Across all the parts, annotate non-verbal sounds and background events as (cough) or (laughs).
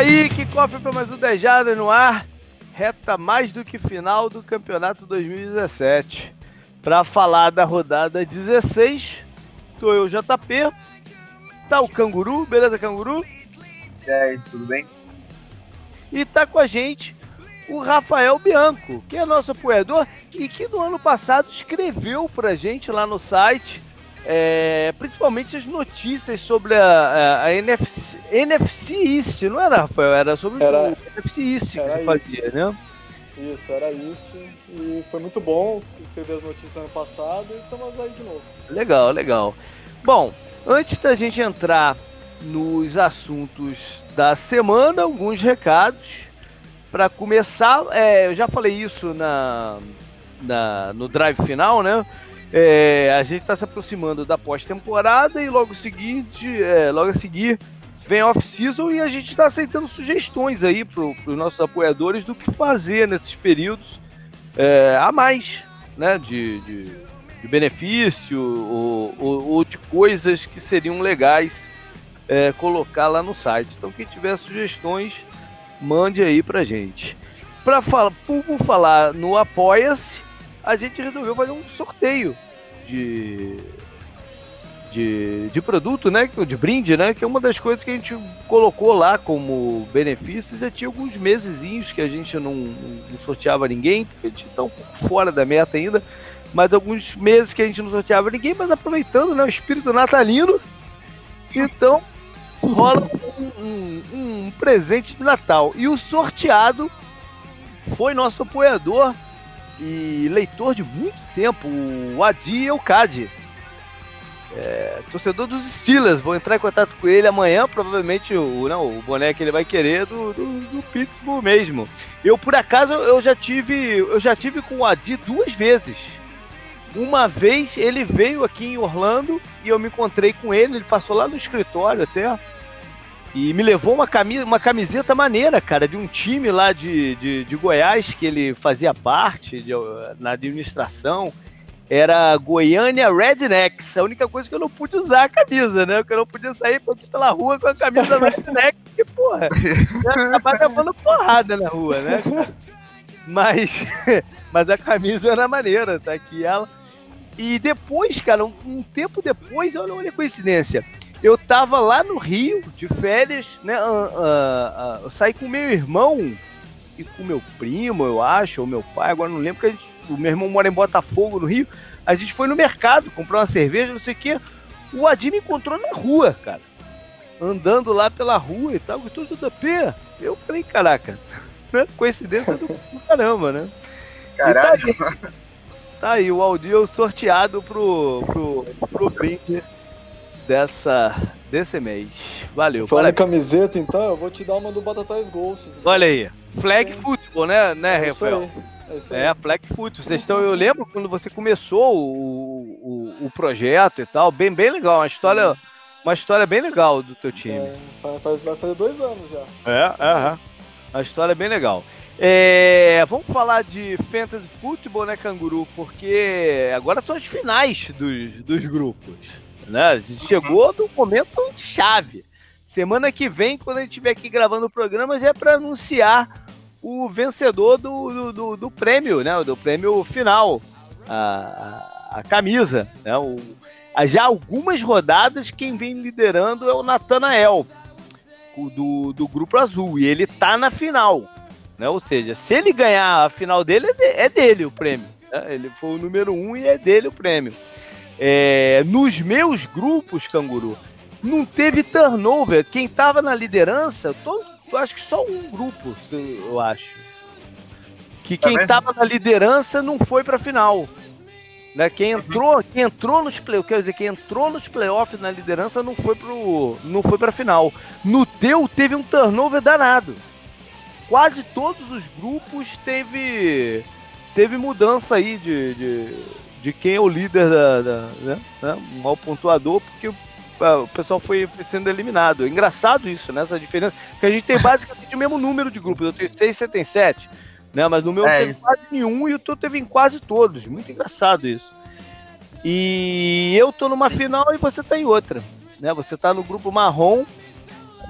Aí, que cofre para mais um Dejada no ar. Reta mais do que final do campeonato 2017. Para falar da rodada 16, tô eu, JP. Tá o Canguru, beleza, Canguru? E aí, tudo bem? E tá com a gente o Rafael Bianco, que é nosso apoiador e que no ano passado escreveu pra gente lá no site é, principalmente as notícias sobre a, a, a NFC, NFC East, não era, Rafael? Era sobre era, o NFC East que você fazia, né? Isso, era East e foi muito bom escrever as notícias ano passado e estamos aí de novo. Legal, legal. Bom, antes da gente entrar nos assuntos da semana, alguns recados. Para começar, é, eu já falei isso na, na, no drive final, né? É, a gente está se aproximando da pós-temporada e logo seguinte, é, logo a seguir vem off-season e a gente está aceitando sugestões aí para os nossos apoiadores do que fazer nesses períodos é, a mais, né? De, de, de benefício ou, ou, ou, de coisas que seriam legais é, colocar lá no site. Então quem tiver sugestões, mande aí para gente. Para falar, por falar no Apoia-se, a gente resolveu fazer um sorteio de, de, de produto, né? De brinde, né? Que é uma das coisas que a gente colocou lá como benefícios. Já tinha alguns mesezinhos que a gente não, não sorteava ninguém, porque a gente tá um pouco fora da meta ainda. Mas alguns meses que a gente não sorteava ninguém, mas aproveitando né, o espírito natalino. Então, rola um, um, um presente de Natal. E o sorteado foi nosso apoiador e leitor de muito tempo, o Adi Eucade. É, torcedor dos Steelers, vou entrar em contato com ele amanhã, provavelmente o, não, o boné que ele vai querer do, do, do, Pittsburgh mesmo. Eu por acaso eu já tive, eu já tive com o Adi duas vezes. Uma vez ele veio aqui em Orlando e eu me encontrei com ele, ele passou lá no escritório até. E me levou uma, camisa, uma camiseta maneira, cara, de um time lá de, de, de Goiás que ele fazia parte de, na administração. Era Goiânia Rednecks. A única coisa que eu não pude usar a camisa, né? Porque eu não podia sair pela rua com a camisa (laughs) Rednecks, porque, porra, ia acabar levando porrada na rua, né? Cara? Mas, (laughs) mas a camisa era maneira, tá aqui ela. E depois, cara, um, um tempo depois, olha, olha a coincidência eu tava lá no Rio, de férias, né? Uh, uh, uh, eu saí com meu irmão e com meu primo, eu acho, ou meu pai, agora não lembro, porque gente, o meu irmão mora em Botafogo, no Rio. A gente foi no mercado comprar uma cerveja, não sei o quê. O Adim me encontrou na rua, cara. Andando lá pela rua e tal, gostou do P. Eu falei, caraca, (laughs) né? coincidência do, do (laughs) caramba, né? Caralho. Tá aí, tá aí, o Aldir sorteado pro, pro, pro brinde dessa, desse mês. Valeu. Falando em camiseta, então, eu vou te dar uma do Batatais Ghosts. Então. Olha aí. Flag Football, né, né é Rafael? É, isso aí. é, Flag Football. Vocês estão, eu lembro quando você começou o, o, o projeto e tal, bem, bem legal, uma história, uma história bem legal do teu time. É, faz, vai fazer dois anos já. É, é, é. Uma história bem legal. É, vamos falar de Fantasy Football, né, Canguru? Porque agora são as finais dos, dos grupos. Né? A gente chegou no momento chave. Semana que vem, quando a gente estiver aqui gravando o programa, já é para anunciar o vencedor do, do, do, do, prêmio, né? Do prêmio final. A, a, camisa. Né? O, já algumas rodadas, quem vem liderando é o Natanael, do, do Grupo Azul. E ele tá na final. Né? Ou seja, se ele ganhar a final dele, é, é dele o prêmio. Né? Ele foi o número um e é dele o prêmio. É, nos meus grupos, Canguru, não teve turnover. Quem tava na liderança, todo, eu acho que só um grupo, eu acho. Que tá quem tava na liderança não foi pra final. Né? Quem entrou, quem entrou nos playoffs, quer dizer, quem entrou nos playoffs na liderança não foi pro, não foi para final. No teu teve um turnover danado. Quase todos os grupos teve teve mudança aí de, de de quem é o líder da, da né, né, mau pontuador, porque o, o pessoal foi, sendo eliminado. É engraçado isso, né? Essa diferença. Porque a gente tem (laughs) basicamente o mesmo número de grupos. Eu tenho 6, você tem 7. Né? Mas no meu é teve isso. quase nenhum e o teu teve em quase todos. Muito engraçado isso. E eu tô numa final e você tá em outra. Né? Você tá no grupo marrom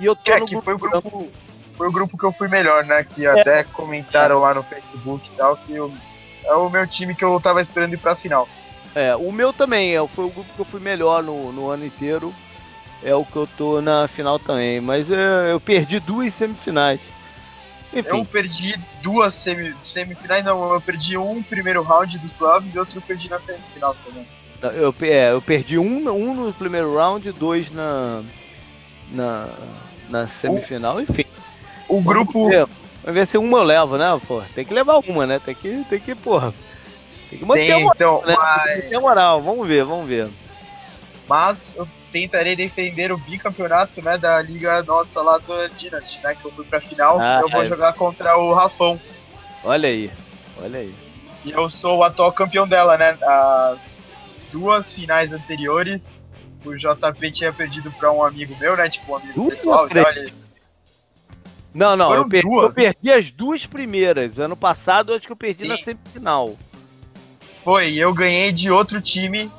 e eu tô é, no que grupo. Foi o grupo foi o grupo que eu fui melhor, né? Que até comentaram lá no Facebook e tal, que eu, é o meu time que eu tava esperando ir pra final. É, o meu também, é, foi o grupo que eu fui melhor no, no ano inteiro. É o que eu tô na final também. Mas é, eu perdi duas semifinais. Enfim. Eu perdi duas semi, semifinais, não, eu perdi um primeiro round dos playoffs e outro eu perdi na semifinal também. Eu, é, eu perdi um, um no primeiro round, dois na, na, na semifinal, o, enfim. O grupo. Vamos ver, se uma eu levo, né? Pô, tem que levar uma, né? Tem que, tem que porra. Tem que manter tem, a moral, então, né? mas... Tem moral. Vamos ver, vamos ver. Mas eu tentarei defender o bicampeonato, né, da liga nossa lá do Dynasty, né, que eu fui pra final. Ah, eu vou é. jogar contra o Rafão. Olha aí, olha aí. E eu sou o atual campeão dela, né? As duas finais anteriores, o JP tinha perdido pra um amigo meu, né? Tipo, um amigo Duas pessoal e três? Ele... Não, não, eu perdi, eu perdi as duas primeiras. Ano passado, acho que eu perdi Sim. na semifinal. Foi, eu ganhei de outro time.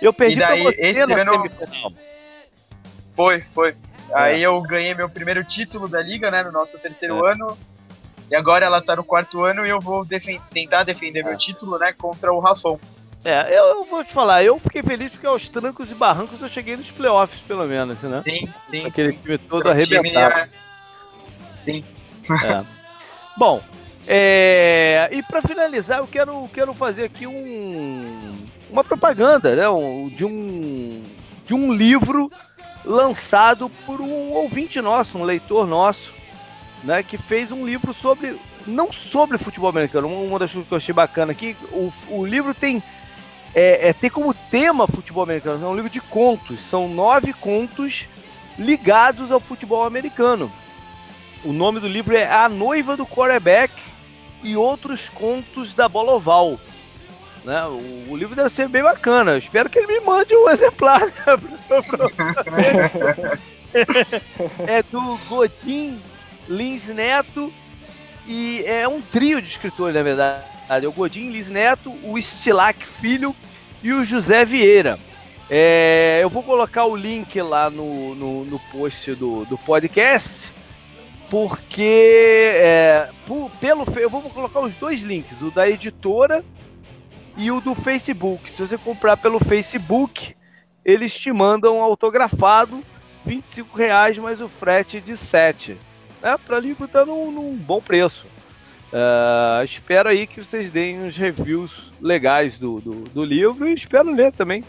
Eu perdi E daí, pra você esse na ano- semifinal. Foi, foi. É. Aí eu ganhei meu primeiro título da liga, né? No nosso terceiro ano. E agora ela tá no quarto ano e eu vou defen- tentar defender É. meu título, né? Contra o Rafão. É, eu, eu vou te falar, eu fiquei feliz porque aos trancos e barrancos eu cheguei nos playoffs, pelo menos, né? Sim, sim. Aquele sim. time todo time arrebentado. é- Sim. É. (laughs) Bom, é, e para finalizar, eu quero, quero fazer aqui um, uma propaganda né, um- de, um, de um livro lançado por um ouvinte nosso, um leitor nosso, né, que fez um livro sobre, não sobre futebol americano, uma- das coisas que eu achei bacana aqui, o, o livro tem, é, é, tem como tema futebol americano, é um livro de contos, são nove contos ligados ao futebol americano. O nome do livro é A Noiva do Quarterback e Outros Contos da Bola Oval. Né? O, o livro deve ser bem bacana. Eu espero que ele me mande um exemplar. né, (laughs) é do Godin Lins Neto e é um trio de escritores, na verdade. É o Godin Lins Neto, o Stilac Filho e o José Vieira. É, eu vou colocar o link lá no, no, no post do, do podcast porque é, pelo eu vou colocar os dois links, o da editora e o do Facebook. Se você comprar pelo Facebook, eles te mandam autografado, 25 reais mais o frete de 7. Né? Para livro tá num, num bom preço. É, espero aí que vocês deem uns reviews legais do, do, do livro e espero ler também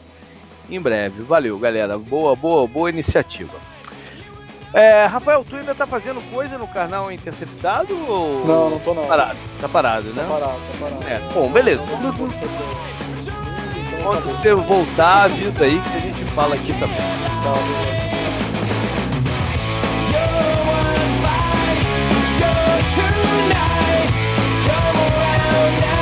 em breve. Valeu, galera. Boa, boa, boa iniciativa. É, Rafael, tu ainda tá fazendo coisa no canal Interceptado ou. Não, não tô não. Tá parado, tá parado, Tá né? parado, tá parado. É, bom, beleza. Quando, você voltar, avisa aí que a gente fala aqui também. Tá, beleza. Living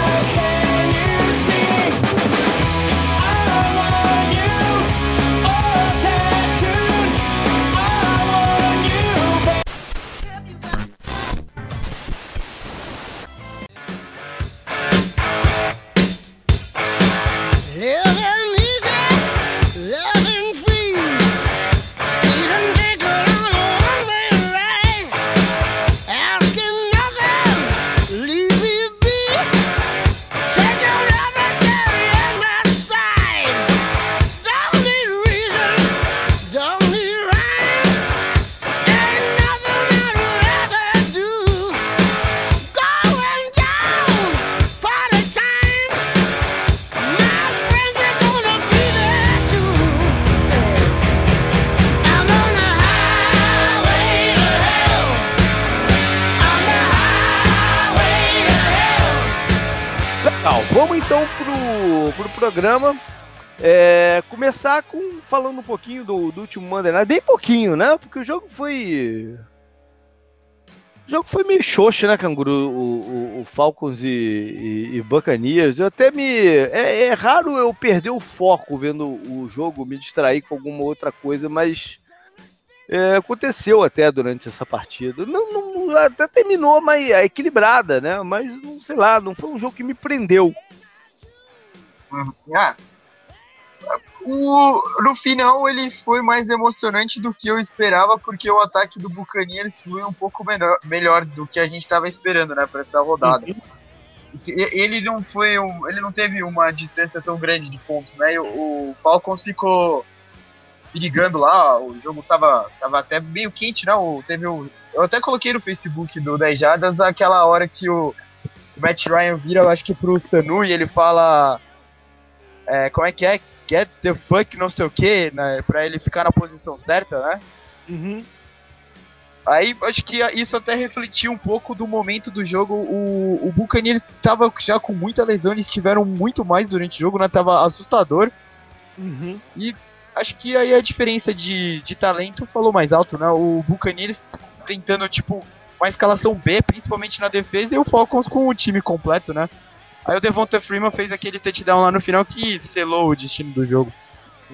programa. É, começar com falando um pouquinho do, do último Monday Night, bem pouquinho, né? Porque o jogo foi. O jogo foi meio xoxo, né, Canguru? O, o- o Falcons e, e, e Buccaneers. Eu até me. É, é raro eu perder o foco vendo o jogo, me distrair com alguma outra coisa, mas. é, aconteceu até durante essa partida. Não, não- até terminou mas é equilibrada, né? Mas não sei lá, não foi um jogo que me prendeu. Ah, O, no final ele foi mais emocionante do que eu esperava, porque o ataque do Buccaneers foi um pouco melhor, melhor do que a gente estava esperando, né, para essa rodada. Ele não foi um, ele não teve uma distância tão grande de pontos, né? O, o Falcons ficou brigando lá, o jogo tava, tava até meio quente, né? O, teve eu até coloquei no Facebook do 10 Jardas aquela hora que o, o Matt Ryan vira, eu acho que pro Sanu e ele fala é, como é que é? Get the fuck não sei o que, né? Pra ele ficar na posição certa, né? Uhum. Aí acho que isso até refletiu um pouco do momento do jogo. O, o Buccaneers tava já com muita lesão, eles tiveram muito mais durante o jogo, né? Tava assustador. Uhum. Acho que aí a diferença de, de talento falou mais alto, né? O Buccaneers tentando, tipo, uma escalação B, principalmente na defesa, e o Falcons com o time completo, né? Aí o Devonta Freeman fez aquele touchdown lá no final que selou o destino do jogo.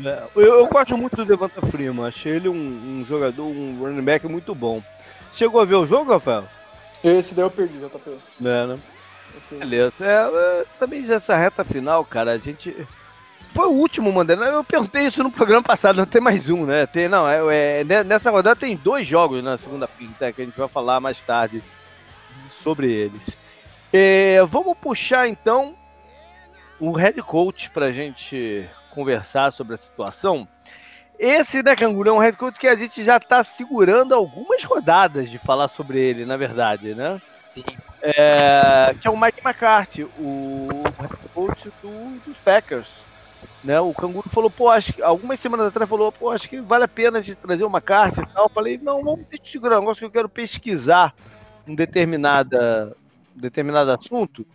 É, Eu, eu gosto muito do Devonta Freeman. Achei ele um, um jogador, um running back muito bom. Chegou a ver o jogo, Rafael? Esse daí eu perdi, JP. É, né? Esse- Beleza. É, é, também já essa reta final, cara, a gente. Foi o último Mandela. Eu perguntei isso no programa passado, não tem mais um, né? Tem, não, é, é, ne- nessa rodada tem dois jogos na segunda quinta que a gente vai falar mais tarde sobre eles. É, vamos puxar então o head coach pra gente conversar sobre a situação. Esse, né, Canguru, é um head coach que a gente já tá segurando algumas rodadas de falar sobre ele, na verdade, né? Sim. É, que é o Mike McCarthy, o head coach do- dos Packers. Né, o Canguru falou, pô, acho que algumas semanas atrás falou, pô, acho que vale a pena a gente trazer uma carta e tal. Eu falei, não, vamos deixa eu segurar um negócio que eu quero pesquisar um determinada, determinado assunto.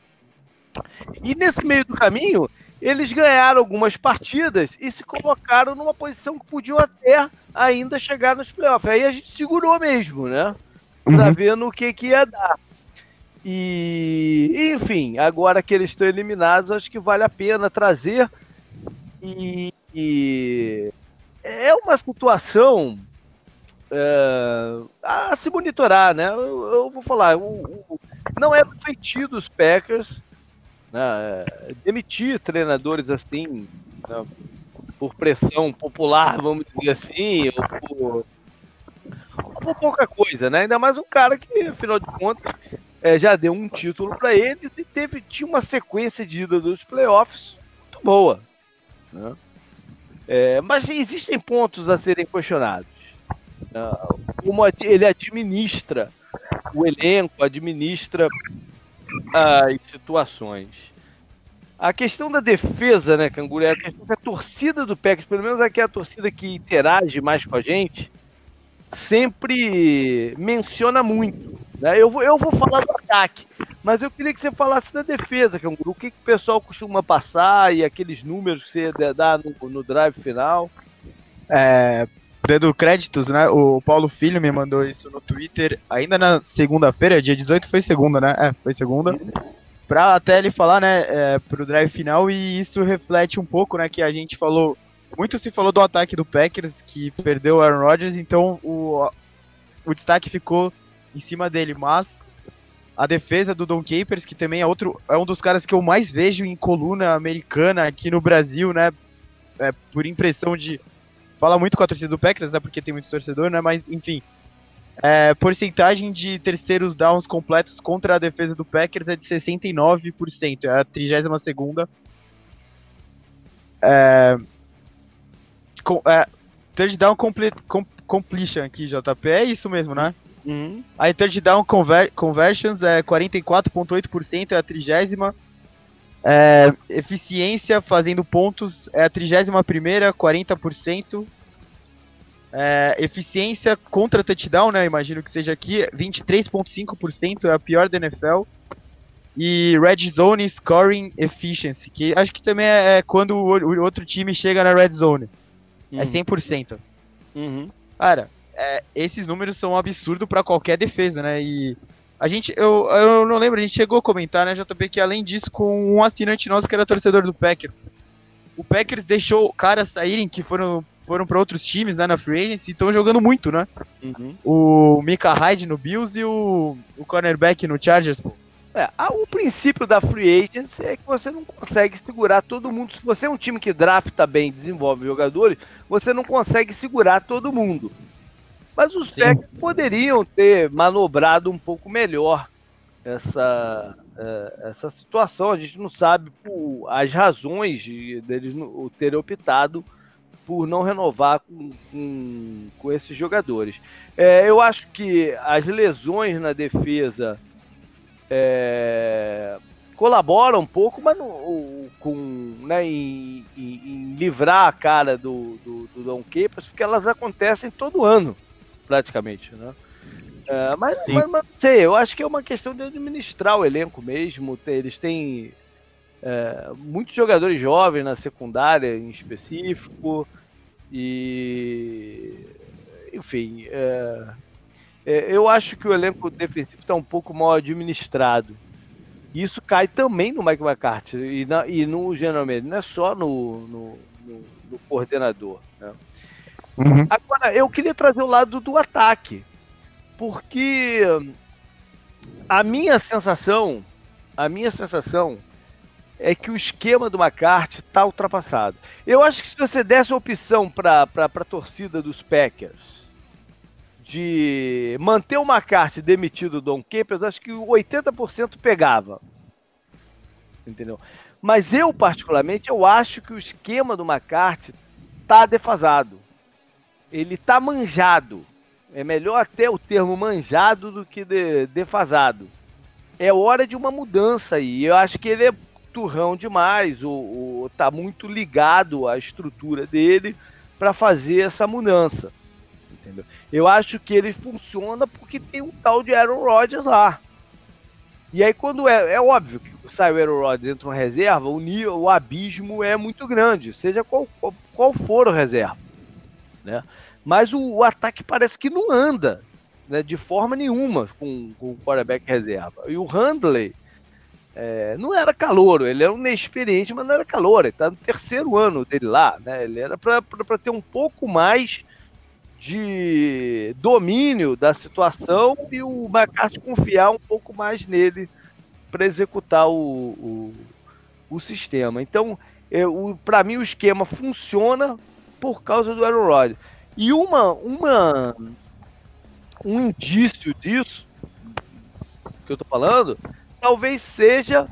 E nesse meio do caminho, eles ganharam algumas partidas e se colocaram numa posição que podiam até ainda chegar nos playoffs. Aí a gente segurou mesmo, né? Pra Uhum. ver no que, que ia dar. E, enfim, agora que eles estão eliminados, acho que vale a pena trazer. E, e é uma situação é, a se monitorar, né? Eu, eu vou falar, o- o- não é do feitio dos Packers né, é, demitir treinadores assim, né, por pressão popular, vamos dizer assim, ou por, ou por pouca coisa, né? Ainda mais um cara que, afinal de contas, é, já deu um título para eles e teve, tinha uma sequência de ida dos playoffs muito boa. né? É, mas existem pontos a serem questionados. né? Como ad- ele administra o elenco, administra as situações. A questão da defesa, né, Canguru, é a questão que a torcida do Packers, pelo menos aqui é a torcida que interage mais com a gente, sempre menciona muito. Né? Eu, vou, eu vou falar do ataque, mas eu queria que você falasse da defesa, Canguru. O que, que o pessoal costuma passar e aqueles números que você dá no, no drive final. É, dando créditos, né? O Paulo Filho me mandou isso no Twitter ainda na segunda-feira, dia 18 foi segunda, né? É, foi segunda. Pra até ele falar, né, é, pro drive final, e isso reflete um pouco, né, que a gente falou. Muito se falou do ataque do Packers, que perdeu o Aaron Rodgers, então o, o destaque ficou em cima dele, mas a defesa do Don Capers, que também é outro, é um dos caras que eu mais vejo em coluna americana aqui no Brasil, né, é, por impressão de fala muito com a torcida do Packers, né? Porque tem muito torcedor, né? Mas, enfim. É, porcentagem de terceiros downs completos contra a defesa do Packers é de 69%. É a 32 segunda. É, com, é, third down comple, com, completion aqui, JP. É isso mesmo, né? Uhum. Aí third down conver, conversions é 44,8%, é a trigésima. É, eficiência fazendo pontos é a 31 primeira, 40%. É, eficiência contra touchdown, né? Imagino que seja aqui, 23,5% é a pior da NFL. E Red Zone Scoring Efficiency, que acho que também é, é quando o, outro time chega na Red Zone. É 100%. Uhum. Cara, é, esses números são um absurdo pra qualquer defesa, né? E a gente, eu, eu não lembro, a gente chegou a comentar, né, JP, que além disso, com um assinante nosso que era torcedor do Packers. O Packers deixou caras saírem que foram, foram para outros times, né, na Free Agency, e estão jogando muito, né? Uhum. O Mika Hyde no Bills e o, o cornerback no Chargers, pô. É, o princípio da free agency é que você não consegue segurar todo mundo. Se você é um time que drafta bem, desenvolve jogadores, você não consegue segurar todo mundo. Mas os Sim. Packers poderiam ter manobrado um pouco melhor essa, eh, essa situação. A gente não sabe as razões de- deles terem optado por não renovar com, com, com esses jogadores. É, eu acho que as lesões na defesa é, colaboram um pouco, mas não, com, né, em, em- em livrar a cara do, do, do Don Capers, porque elas acontecem todo ano, praticamente, né? É, mas, mas, mas não sei, eu acho que é uma questão de administrar o elenco mesmo. Eles têm é, muitos jogadores jovens na secundária em específico. E enfim, é, é, eu acho que o elenco defensivo está um pouco mal administrado. Isso cai também no Mike McCarthy e, na- e no General Manager, não é só no, no- no- no coordenador. né? Uhum. Agora, eu queria trazer o lado do ataque, porque a minha sensação, a minha sensação é que o esquema do McCarthy está ultrapassado. Eu acho que se você desse a opção para a torcida dos Packers de manter o McCarthy demitido do Don Capers, acho que 80% pegava. Entendeu? Mas eu, particularmente, eu acho que o esquema do McCarthy tá defasado. Ele tá manjado. É melhor até o termo manjado do que de- defasado. É hora de uma mudança aí. Eu acho que ele é turrão demais, ou, ou tá muito ligado à estrutura dele para fazer essa mudança. Entendeu? Eu acho que ele funciona porque tem um tal de Aaron Rodgers lá. E aí, quando é, é óbvio que sai o Aaron Rodgers entra uma reserva, o, o abismo é muito grande, seja qual, qual, qual for o reserva. Né? Mas o, o ataque parece que não anda né, de forma nenhuma com, com o quarterback reserva. E o Handley é, não era calouro, ele era um inexperiente, mas não era calouro. Ele está no terceiro ano dele lá. Né? Ele era para ter um pouco mais de domínio da situação e o McCarthy confiar um pouco mais nele para executar o, o, o sistema. Então, para mim, o esquema funciona por causa do Aaron Rodgers. E uma, uma, um indício disso que eu estou falando, talvez seja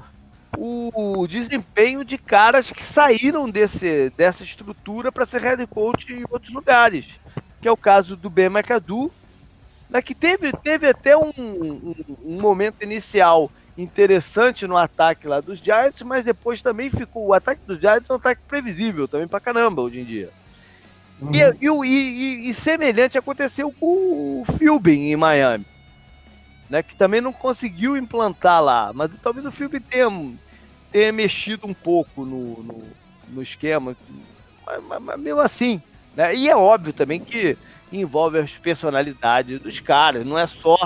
o desempenho de caras que saíram desse, dessa estrutura para ser head coach em outros lugares. Que é o caso do Ben McAdoo, né, que teve, teve até um, um, um momento inicial interessante no ataque lá dos Giants, mas depois também ficou. O ataque dos Giants é um ataque previsível também pra caramba hoje em dia. Uhum. E, e, e, e, semelhante aconteceu com o Philbin em Miami, né, que também não conseguiu implantar lá, mas talvez o Philbin tenha, tenha mexido um pouco no, no, no esquema, mas, mas, mas, mesmo assim. Né, e é óbvio também que envolve as personalidades dos caras, não é só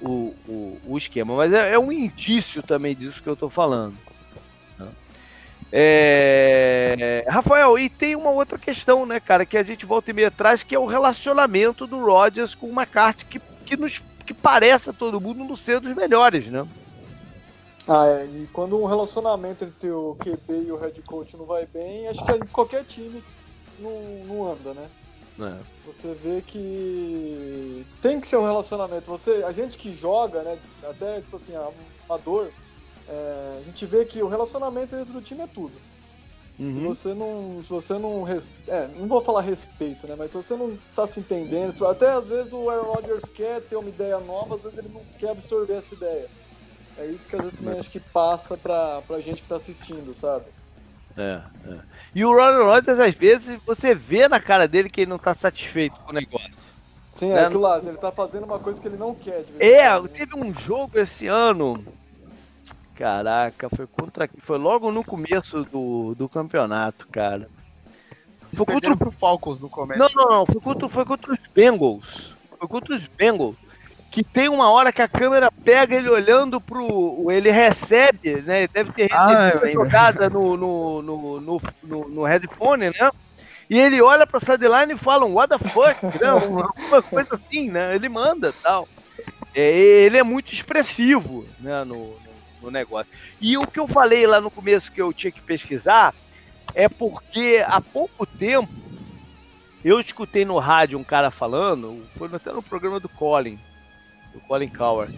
o, o, o esquema, mas é, é, um indício também disso que eu estou falando. É... Rafael, e tem uma outra questão, né, cara, que a gente volta e meia atrás, que é o relacionamento do Rodgers com o McCarthy, que, que, nos, que parece a todo mundo não ser dos melhores, né? Ah, é, e quando um relacionamento entre o QB e o head coach não vai bem, acho que qualquer time não, não anda, né? É. Você vê que tem que ser um relacionamento. Você, a gente que joga, né, até tipo assim, amador, é, a gente vê que o relacionamento dentro do time é tudo. Uhum. Se você não, se você não, é, não vou falar respeito, né, mas se você não tá se entendendo, até às vezes o Aaron Rodgers quer ter uma ideia nova, às vezes ele não quer absorver essa ideia. É isso que às vezes também acho que passa pra, pra gente que tá assistindo, sabe? É, é. E o Ronald Rodgers, às vezes, você vê na cara dele que ele não tá satisfeito com o negócio. Sim, né? é aquilo lá, ele tá fazendo uma coisa que ele não quer. é, teve um jogo esse ano. Caraca, foi contra. Foi logo no começo do, do campeonato, cara. Foi contra pro Falcons no começo. Não, não, não. Foi contra, foi contra os Bengals. Foi contra os Bengals que tem uma hora que a câmera pega ele olhando pro. Ele recebe, né? Deve ter recebido ah, jogada no, no, no, no, no, no headphone, né? E ele olha pra sideline e fala um what the fuck, (laughs) né? Uma coisa assim, né? Ele manda tal. É, ele é muito expressivo, né? No, no, no negócio. E o que eu falei lá no começo que eu tinha que pesquisar é porque há pouco tempo eu escutei no rádio um cara falando, foi até no programa do Colin, do Colin Coward,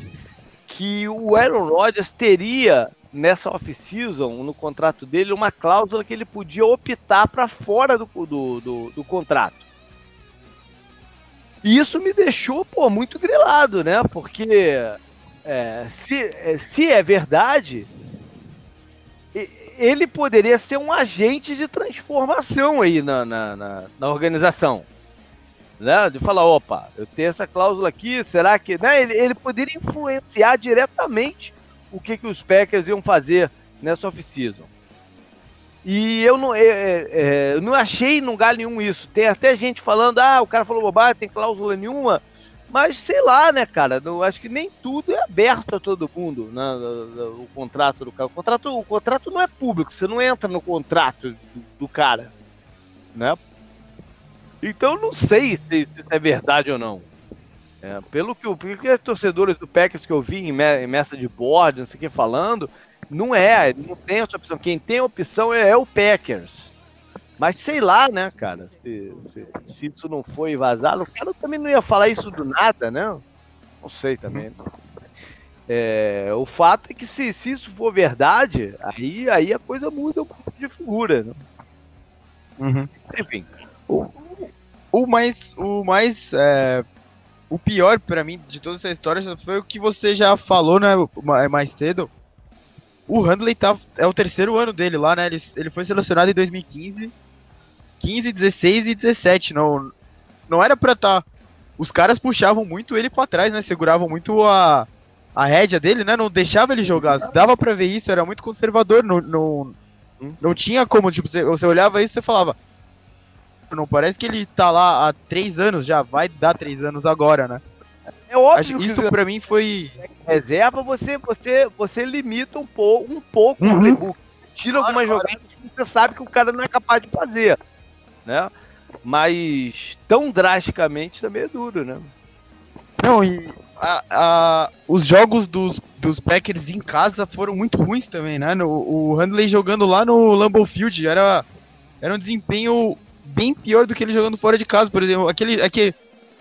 que o Aaron Rodgers teria nessa off-season, no contrato dele, uma cláusula que ele podia optar para fora do, do, do, do contrato. E isso me deixou, pô, muito grilado, né? Porque é, se, é, se é verdade, ele poderia ser um agente de transformação aí na, na, na, na organização. Né? De falar, opa, eu tenho essa cláusula aqui, será que. Né? Ele, ele poderia influenciar diretamente o que, que os Packers iam fazer nessa off-season. E eu não, é, é, é, não achei em lugar nenhum isso. Tem até gente falando, ah, o cara falou bobagem, tem cláusula nenhuma. Mas sei lá, né, cara? Eu acho que nem tudo é aberto a todo mundo, né? O, o contrato do cara. O contrato, o contrato não é público, você não entra no contrato do, do cara, né? Então não sei se, se isso é verdade ou não. É, pelo que, o- os torcedores do Packers que eu vi em, me- em messa de board, não sei o que falando, não é, não tem essa opção. Quem tem opção é, é o Packers. Mas sei lá, né, cara, se, se- se isso não foi vazado, o cara também não ia falar isso do nada, né? Não sei também. É, o fato é que se, se isso for verdade, aí, aí a coisa muda um pouco de figura. Né? Uhum. Enfim. O mais. O mais. é, o pior pra mim de toda essa história foi o que você já falou, né? ma- Mais cedo. O Handley tá, é o terceiro ano dele lá, né? Ele, ele foi selecionado em 2015, 15, 16 e 17. Não, não era pra tá. Os caras puxavam muito ele pra trás, né? Seguravam muito a, a rédea dele, né? Não deixava ele jogar. Dava pra ver isso, era muito conservador. Não, não, não tinha como, tipo, você, você olhava isso e falava. Não parece que ele tá lá há três anos já, vai dar três anos agora, né? É óbvio Acho- que isso pra mim foi. reserva você, você, você limita um pouco, um pouco o Uhum. playbook. Tira Claro, algumas claro. jogadas que você sabe que o cara não é capaz de fazer, né? Mas tão drasticamente também é duro, né? Não, e a- a- os jogos dos, dos Packers em casa foram muito ruins também, né? No- o Handley jogando lá no Lambeau Field era, era um desempenho bem pior do que ele jogando fora de casa, por exemplo. Aquele, aquele,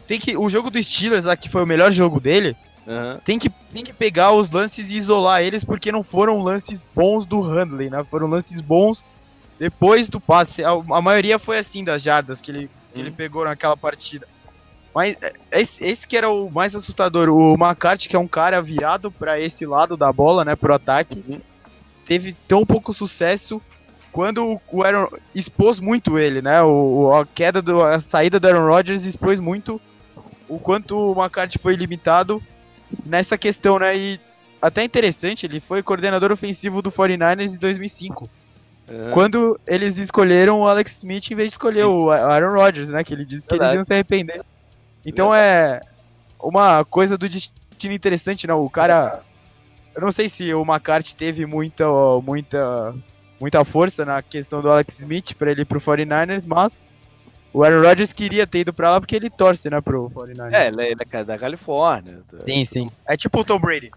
tem que, o jogo do Steelers, lá, que foi o melhor jogo dele, Aham. tem que, tem que pegar os lances e isolar eles, porque não foram lances bons do Handley, né? Foram lances bons depois do passe. A, a maioria foi assim, das jardas que ele, que ele Hum. pegou naquela partida. Mas é, esse, esse que era o mais assustador. O McCarthy, que é um cara virado pra esse lado da bola, né? Pro ataque, Uhum. teve tão pouco sucesso quando o- Aaron expôs muito ele, né? O- a queda do a saída do Aaron Rodgers expôs muito o quanto o McCarthy foi limitado nessa questão, né? E até interessante, ele foi coordenador ofensivo do 49ers em 2005, aham. quando eles escolheram o Alex Smith em vez de escolher o Aaron Rodgers, né? Que ele disse que eles iam se arrepender. Então é uma coisa do destino interessante, não? O cara, eu não sei se o McCarthy teve muita, muita, muita força na questão do Alex Smith pra ele ir pro 49ers, mas o Aaron Rodgers queria ter ido pra lá porque ele torce, né, pro 49ers. É, ele é, é da Califórnia. Sim, sim. É tipo o Tom Brady.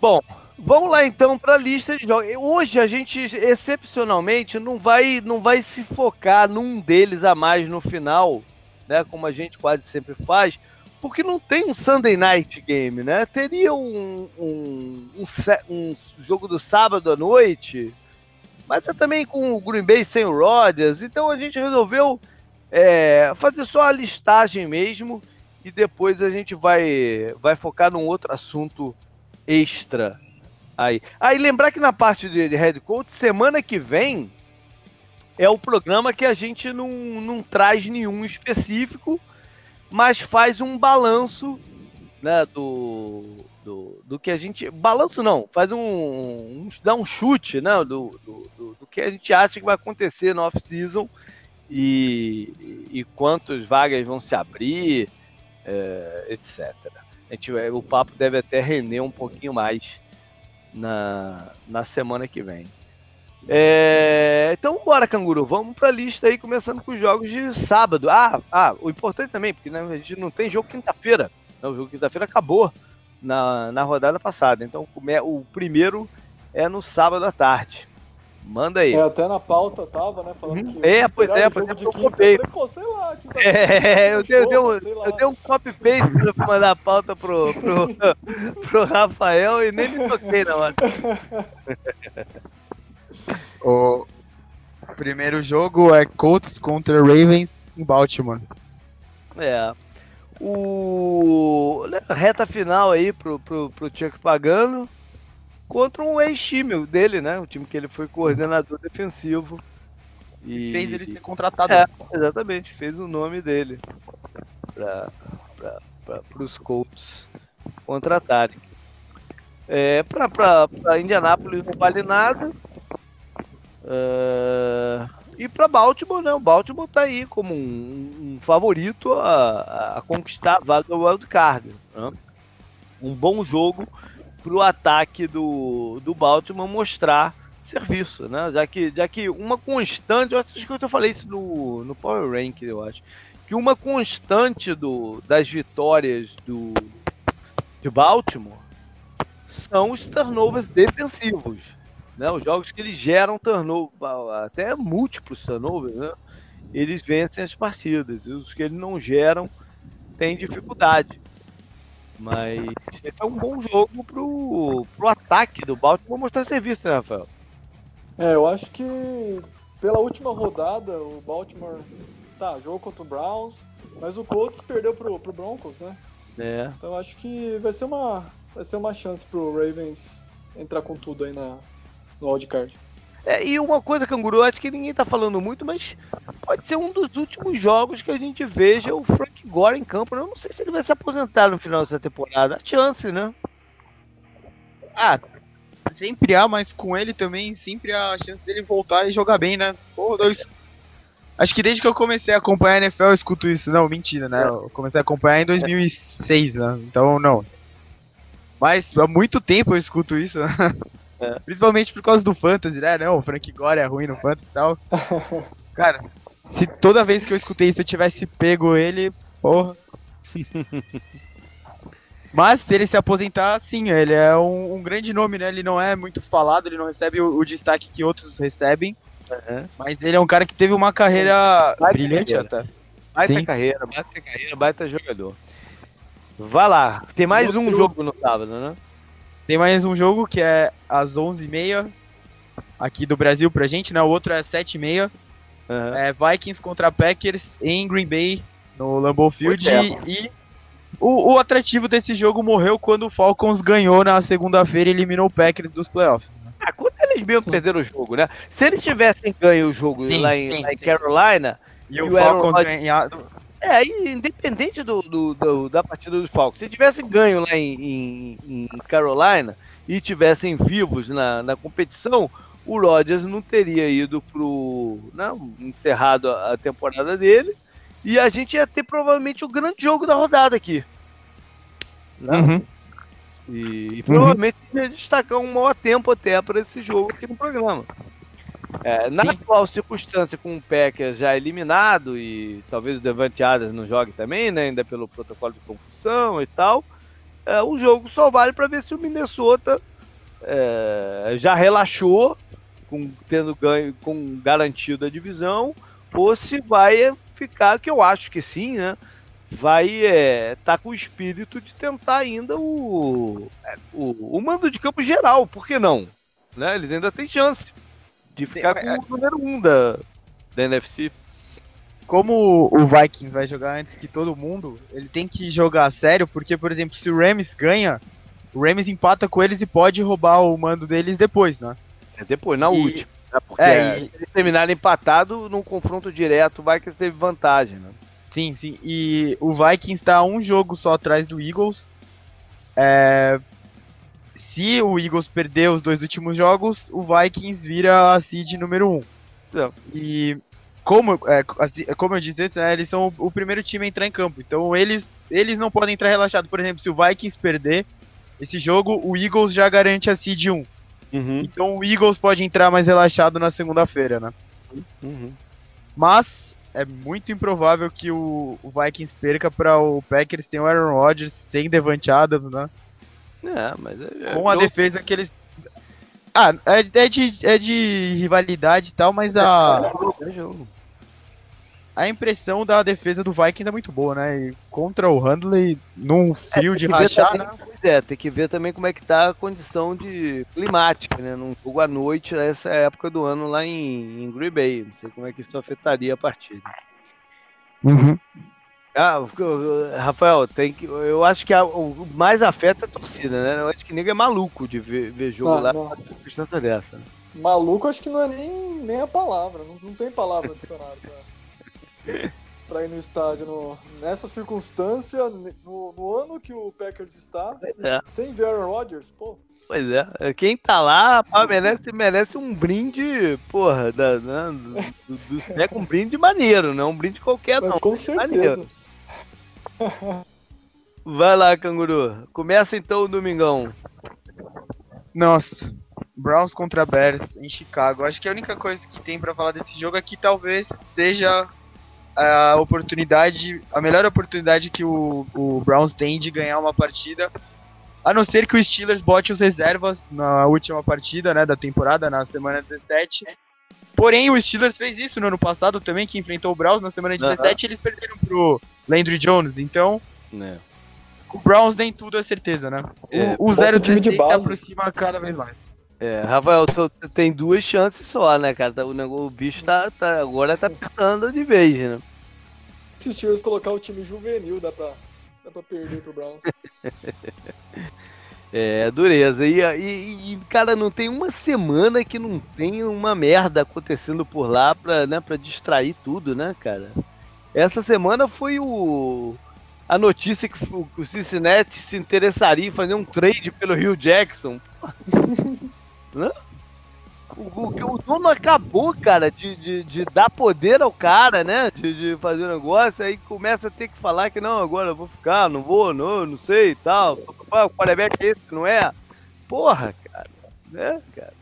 Bom, vamos lá então para a lista de jogos. Hoje a gente excepcionalmente não vai não vai se focar num deles a mais no final, né? Como a gente quase sempre faz, porque não tem um Sunday Night Game, né? Teria um, um, um, um jogo do sábado à noite, mas é também com o Green Bay sem o Rodgers. Então a gente resolveu é, fazer só a listagem mesmo e depois a gente vai vai focar num outro assunto extra aí. Aí lembrar que na parte de, de head coach, semana que vem é o programa que a gente não, não traz nenhum específico, mas faz um balanço né, do, do, do que a gente. Balanço não, faz um. um dá um chute né, do, do, do, do que a gente acha que vai acontecer na off-season e, e quantas vagas vão se abrir, é, etc. A gente, vai- o papo deve até render um pouquinho mais na, na semana que vem. É, então, bora, canguru. Vamos pra lista aí, começando com os jogos de sábado. Ah, ah o importante também, porque né, a gente não tem jogo quinta-feira. o jogo quinta-feira acabou na, na rodada passada. Então o primeiro é no sábado à tarde. Manda aí. É, até na pauta tava, né? Falando que É, pois é, pois é, de eu copiei. Eu falei, pô, sei lá, quinta (laughs) É, eu dei, eu dei um, eu dei um copy-paste fui mandar a pauta pro, pro, (laughs) pro Rafael e nem me toquei na hora. (laughs) O primeiro jogo é Colts contra Ravens em Baltimore. É. O reta final aí pro, pro, pro Chuck Pagano contra um ex-time dele, né? O time que ele foi coordenador defensivo. E E fez ele ser contratado. É, exatamente, fez o nome dele para os Colts contratarem. É, para Indianápolis não vale nada. É, e para Baltimore, né? O Baltimore tá aí como um, um favorito a, a conquistar a vaga do Wild Card. Né? Um bom jogo para o ataque do, do Baltimore mostrar serviço, né? Já que, já que uma constante, eu acho que eu falei isso no, no Power Rank, eu acho, que uma constante do, das vitórias do de Baltimore são os turnovers defensivos, né? Os jogos que eles geram turnover, até múltiplos turnovers, né? Eles vencem as partidas. E os que eles não geram têm dificuldade. Mas esse é um bom jogo pro, pro ataque do Baltimore mostrar serviço, né, Rafael? É, eu acho que pela última rodada o Baltimore tá, jogou contra o Browns, mas o Colts perdeu pro, pro Broncos, né? É. Então eu acho que vai ser uma vai ser uma chance pro Ravens entrar com tudo aí na no wildcard. É, e uma coisa, Canguru, acho que ninguém tá falando muito, mas pode ser um dos últimos jogos que a gente veja o Frank Gore em campo. Eu não sei se ele vai se aposentar no final dessa temporada. A chance, né? Ah, sempre há, mas com ele também sempre há a chance dele voltar e jogar bem, né? Eu es- Acho que desde que eu comecei a acompanhar a NFL eu escuto isso. Não, mentira, né? Eu comecei a acompanhar em 2006, né? Então, não. Mas há muito tempo eu escuto isso, né? (laughs) É. Principalmente por causa do Fantasy, né? Não, o Frank Gore é ruim no Fantasy e tal. (laughs) Cara, se toda vez que eu escutei isso eu tivesse pego ele, porra. (laughs) Mas se ele se aposentar, sim, ele é um, um grande nome, né? Ele não é muito falado, ele não recebe o, o destaque que outros recebem. Uhum. Mas ele é um cara que teve uma carreira Baita brilhante carreira. até. Baita Sim. carreira, baita carreira, baita jogador. Vai lá. Tem mais um jogo no sábado, né? Tem mais um jogo que é às 11h30 aqui do Brasil pra gente, né? O outro é às 7h30. Uhum. É Vikings contra Packers em Green Bay, no Lambeau Field. E o, o atrativo desse jogo morreu quando o Falcons ganhou na segunda-feira e eliminou o Packers dos playoffs. Ah, quando eles mesmo perderam o jogo, né? Se eles tivessem ganho o jogo Sim, lá em, sim, lá em. Carolina, E, E o o Aaron Falcons ganhado. É, independente do, do- do- da partida dos Falcons, se tivesse ganho lá em, em- em Carolina e tivessem vivos na, na competição, o Rodgers não teria ido pro. Não, encerrado a, a temporada dele. E a gente ia ter provavelmente o grande jogo da rodada aqui. Né? Uhum. E, e provavelmente ia destacar um maior tempo até para esse jogo aqui no programa. É, na Sim. atual circunstância, com o Packers já eliminado e talvez o Devante Adams não jogue também, né, ainda pelo protocolo de concussão e tal, é, o jogo só vale para ver se o Minnesota é, já relaxou, com, tendo ganho, com garantido a divisão, ou se vai ficar, que eu acho que sim, né? Vai estar tá com o espírito de tentar ainda o, é, o, o mando de campo geral, por que não? Né? Eles ainda têm chance de ficar com o número 1 um da, da NFC. Como o Vikings vai jogar antes que todo mundo, ele tem que jogar a sério, porque, por exemplo, se o Rams ganha, o Rams empata com eles e pode roubar o mando deles depois, né? É depois, na E- última. Né? Porque é, e- eles terminarem empatado, num confronto direto, o Vikings teve vantagem. Né? Sim, sim. E o Vikings tá um jogo só atrás do Eagles. É, Se o Eagles perder os dois últimos jogos, o Vikings vira a seed número 1. Um. É. E como, é, assim, como eu disse antes, né, eles são o, o primeiro time a entrar em campo. Então eles, eles não podem entrar relaxados. Por exemplo, se o Vikings perder esse jogo, o Eagles já garante a seed 1. Uhum. Então o Eagles pode entrar mais relaxado na segunda-feira, né? Uhum. Mas é muito improvável que o, o Vikings perca para o Packers. Tem o Aaron Rodgers sem Devante Adams, né? É, mas é, é Com a jogo. defesa que eles. Ah, é, é de, é de rivalidade e tal, mas a, É a impressão da defesa do Vikings é muito boa, né? E contra o Handley, num de Tem que ver rachar, também- né? Pois é, tem que ver também como é que tá a condição de climática, né? Num jogo à noite, essa época do ano lá em, em Green Bay. Não sei como é que isso afetaria a partida. Uhum. Ah, Rafael, tem que, eu acho que a- o mais afeta é a torcida, né? Eu acho que nego é maluco de ver, ver jogo Ah, lá não. circunstância dessa. né? Maluco acho que não é nem, nem a palavra, não, não tem palavra no dicionário pra, (laughs) pra ir no estádio no- nessa circunstância, no, no ano que o Packers está, É, sem ver Aaron Rodgers, pô, pois é. Quem tá lá pá, merece, merece um brinde, porra, da, né, do, do, do- pega um brinde maneiro, não um brinde qualquer, mas não. com certeza. maneiro. Vai lá, canguru. Começa então o domingão. Nossa, Browns contra Bears em Chicago. Acho que a única coisa que tem pra falar desse jogo é que talvez seja a oportunidade, a melhor oportunidade que o, o Browns tem de ganhar uma partida. A não ser que o Steelers bote os reservas na última partida né, da temporada, na semana 17. Porém, o Steelers fez isso no ano passado também, que enfrentou o Browns na semana 17 e eles perderam pro Landry Jones. Então, É. o Browns nem tudo é certeza, né? É, o o bota o time de 0-16 se aproxima cada vez mais. É, Rafael, tu tem duas chances só, né, cara? Tá- O, negócio, o bicho tá, tá- agora tá apertando de vez, né? Se os Steelers colocar o time juvenil, dá pra, dá pra perder pro Browns. (laughs) É, dureza. E, e- e, cara, não tem uma semana que não tem uma merda acontecendo por lá pra, né, pra distrair tudo, né, cara? Essa semana foi o. A notícia que o que o Cincinnati se interessaria em fazer um trade pelo Rio Jackson. Né? (laughs) O, o, o dono acabou, cara, de, de, de dar poder ao cara, né? De, de fazer o negócio, aí começa a ter que falar que não, agora eu vou ficar, não vou, não, não sei e tal. O quarterback é esse, não é? Porra, cara. Né, cara?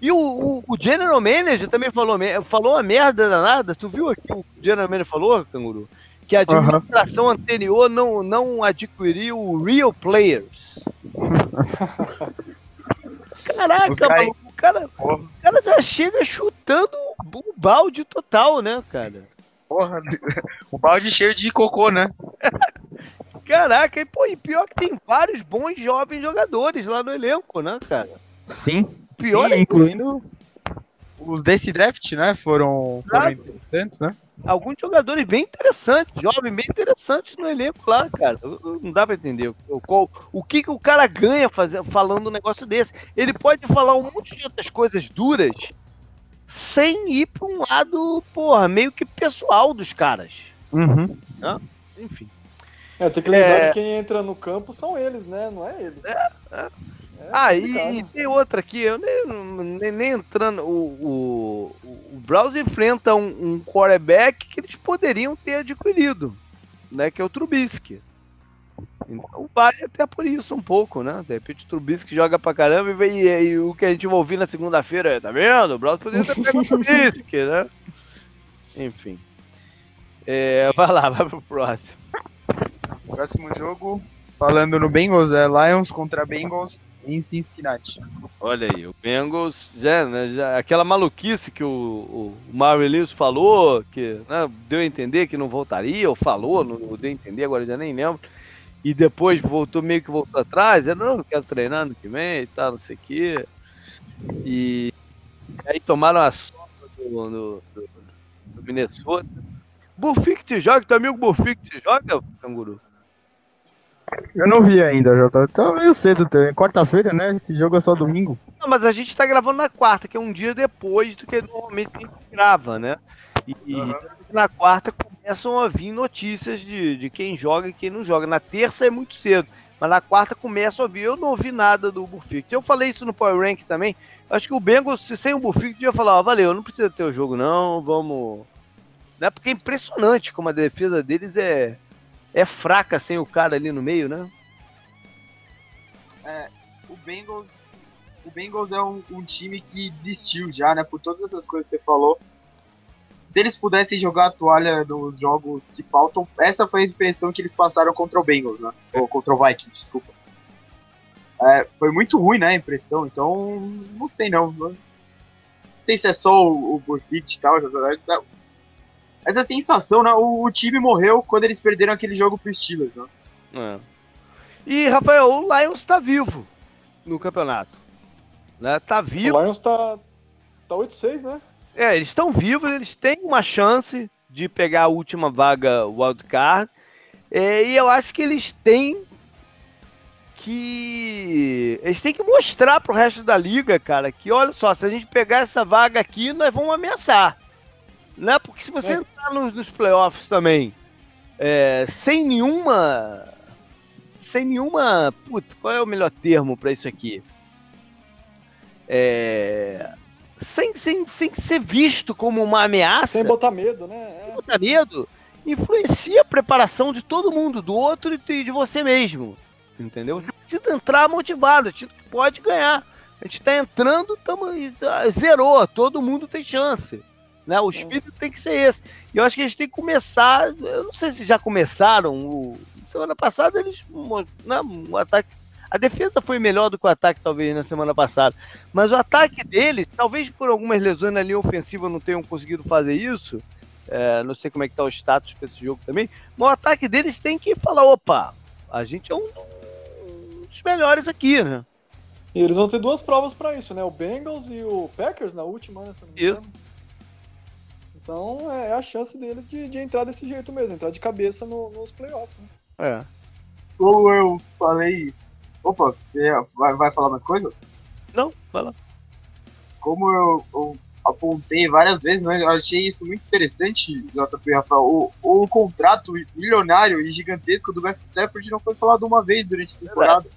E o, o, o General Manager também falou, falou uma merda danada. Tu viu aqui o General Manager falou, Canguru? Que a administração anterior não, não adquiriu real players. (laughs) Caraca, maluco, cara, Porra, o cara já chega chutando o balde total, né, cara? porra, o (laughs) balde cheio de cocô, né? (laughs) Caraca, e, pô, e pior que tem vários bons jovens jogadores lá no elenco, né, cara? Sim. Pior Sim, é incluindo os desse draft, né? Foram, foram interessantes, né? Alguns jogadores bem interessantes, jovens bem interessantes no elenco lá, cara. Não dá pra entender o, qual- o que, que o cara ganha fazer, falando um negócio desse. Ele pode falar um monte de outras coisas duras sem ir pra um lado, porra, meio que pessoal dos caras. Uhum. Enfim. É, tem que lembrar É. que quem entra no campo são eles, né? Não é ele. É, É Ah, e, complicado. e tem outra aqui, eu nem, nem, nem entrando. O, o, o Browns enfrenta um, um quarterback que eles poderiam ter adquirido, né? Que é o Trubisky. Então vale até por isso um pouco, né? De repente o Trubisky joga pra caramba e, vem- e- e o que a gente vai ouvir na segunda-feira é, tá vendo? O Browns poderia ter pego o Trubisky, né? (laughs) Enfim. É, vai lá, vai pro próximo. Próximo jogo, falando no Bengals, é Lions contra Bengals em Cincinnati. Olha aí, o Bengals, já, né, já, aquela maluquice que o, o Marvin Lewis falou, que né, deu a entender que não voltaria, ou falou, não, não deu a entender, agora já nem lembro. E depois voltou, meio que voltou atrás, ele não, não quero treinar no que vem e tal, não sei o quê. E aí tomaram a sopa do, do, do, do Minnesota. Burfict te joga, teu amigo te joga, canguru? Eu não vi ainda, já tá, meio cedo. Quarta-feira, né? Esse jogo é só domingo. Não, mas a gente tá gravando na quarta, que é um dia depois do que normalmente a gente grava, né? E, Aham. na quarta começam a vir notícias de, de quem joga e quem não joga. Na terça é muito cedo, mas na quarta começam a vir. Eu não ouvi nada do Bufict. Eu falei isso no Power Rank também. Acho que o Bengals, se- sem o Bufict, devia falar: ó, valeu, não precisa ter o jogo, não, vamos. Né? Porque é impressionante como a defesa deles é, é fraca sem o cara ali no meio, né? O Bengals, o Bengals é um, um time que desistiu já, né? Por todas essas coisas que você falou. Se eles pudessem jogar a toalha nos jogos que faltam, essa foi a expressão que eles passaram contra o Bengals, né? Ou contra o Vikings, desculpa. é, foi muito ruim, né, a impressão. Então, não sei não. Não sei se é só o, o e tal. Essa, sensação, né? O, o time morreu quando eles perderam aquele jogo pro Steelers, né? É. E, Rafael, o Lions tá vivo no campeonato. Né? Tá vivo. O Lions tá, tá 8-6, né? É, eles estão vivos, eles têm uma chance de pegar a última vaga wildcard. É, e eu acho que eles têm que. Eles têm que mostrar pro resto da liga, cara, que olha só, se a gente pegar essa vaga aqui, nós vamos ameaçar. Né? Porque se você É. entrar nos, nos playoffs também é, sem nenhuma. Sem nenhuma. Putz, qual é o melhor termo pra isso aqui? É. Sem, sem, sem ser visto como uma ameaça Sem botar medo, né? É. botar medo influencia a preparação de todo mundo, do outro e de você mesmo. Entendeu? Você precisa entrar motivado, a gente pode ganhar. A gente tá entrando, tamo, zerou, todo mundo tem chance. Né? O espírito tem que ser esse. E eu acho que a gente tem que começar. Eu não sei se já começaram. O, semana passada eles. Né, o ataque. A defesa foi melhor do que o ataque, talvez, na semana passada. Mas o ataque deles, talvez por algumas lesões na linha ofensiva não tenham conseguido fazer isso. É, não sei como é que tá o status para esse jogo também. Mas o ataque deles tem que falar: opa, a gente é um, um dos melhores aqui, né? E eles vão ter duas provas pra isso, né? O Bengals e o Packers na última, né? Se não me Isso. Então é a chance deles de, de entrar desse jeito mesmo, entrar de cabeça no- nos playoffs. Né? É. Como eu falei. Opa, você vai, vai falar mais coisa? Não, vai lá. Como eu, eu apontei várias vezes, né, eu achei isso muito interessante, JP Rafael. O, o contrato milionário e gigantesco do Matthew Stafford não foi falado uma vez durante a temporada.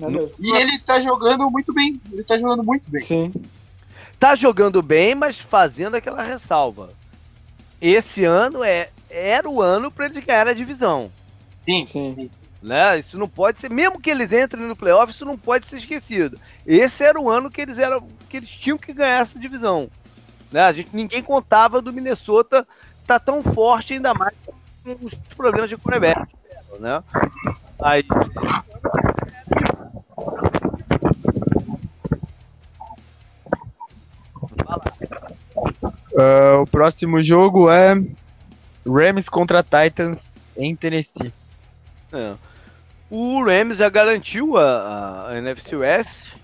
É? E ele tá jogando muito bem. Ele tá jogando muito bem. Sim. Tá jogando bem, mas fazendo aquela ressalva. Esse ano é, era o ano para eles ganhar a divisão. Sim, Sim. Né? Isso não pode ser, mesmo que eles entrem no playoff, isso não pode ser esquecido. Esse era o ano que eles eram, que eles tinham que ganhar essa divisão. Né? A gente ninguém contava do Minnesota tá tão forte ainda mais com os problemas de quarterback, né? Aí Ah, o próximo jogo é Rams contra Titans em Tennessee. é. o Rams já garantiu a, a NFC West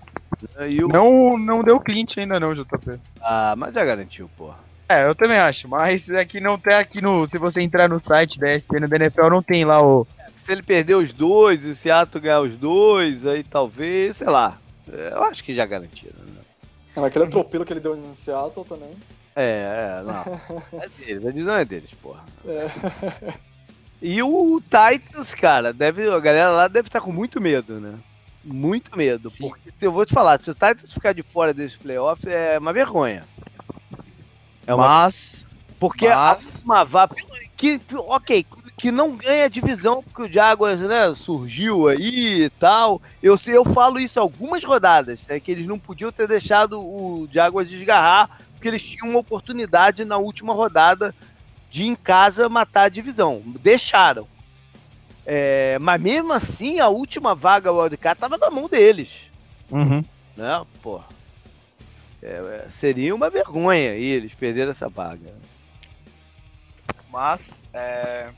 né? e o, Não, não deu clint ainda não, JP. ah, mas já garantiu, porra. É, eu também acho, mas aqui não tem aqui no. Se você entrar no site da ESPN da NFL, não tem lá o. Se ele perder os dois, e o Seattle ganhar os dois, aí talvez, sei lá. É, Eu acho que já garantiram. Né? É, Aquele atropelo que ele deu no Seattle também. É, é, não. (laughs) É deles, a divisão é deles, porra. É. E o Titans, cara, deve, a galera lá deve estar com muito medo, né? Muito medo. Sim. Porque se eu vou te falar, se o Titans ficar de fora desse playoff, é uma vergonha. É uma Mas. Porque Mas- a última vaga. Que, ok, que não ganha divisão, porque o Jaguars né, surgiu aí e tal. Eu, eu falo isso algumas rodadas, né, que eles não podiam ter deixado o Jaguars desgarrar, porque eles tinham uma oportunidade na última rodada de em casa matar a divisão. Deixaram. É, mas mesmo assim, a última vaga wildcard estava na mão deles Uhum. né? Pô. É, é, seria uma vergonha aí eles perderem essa vaga. Mas. É,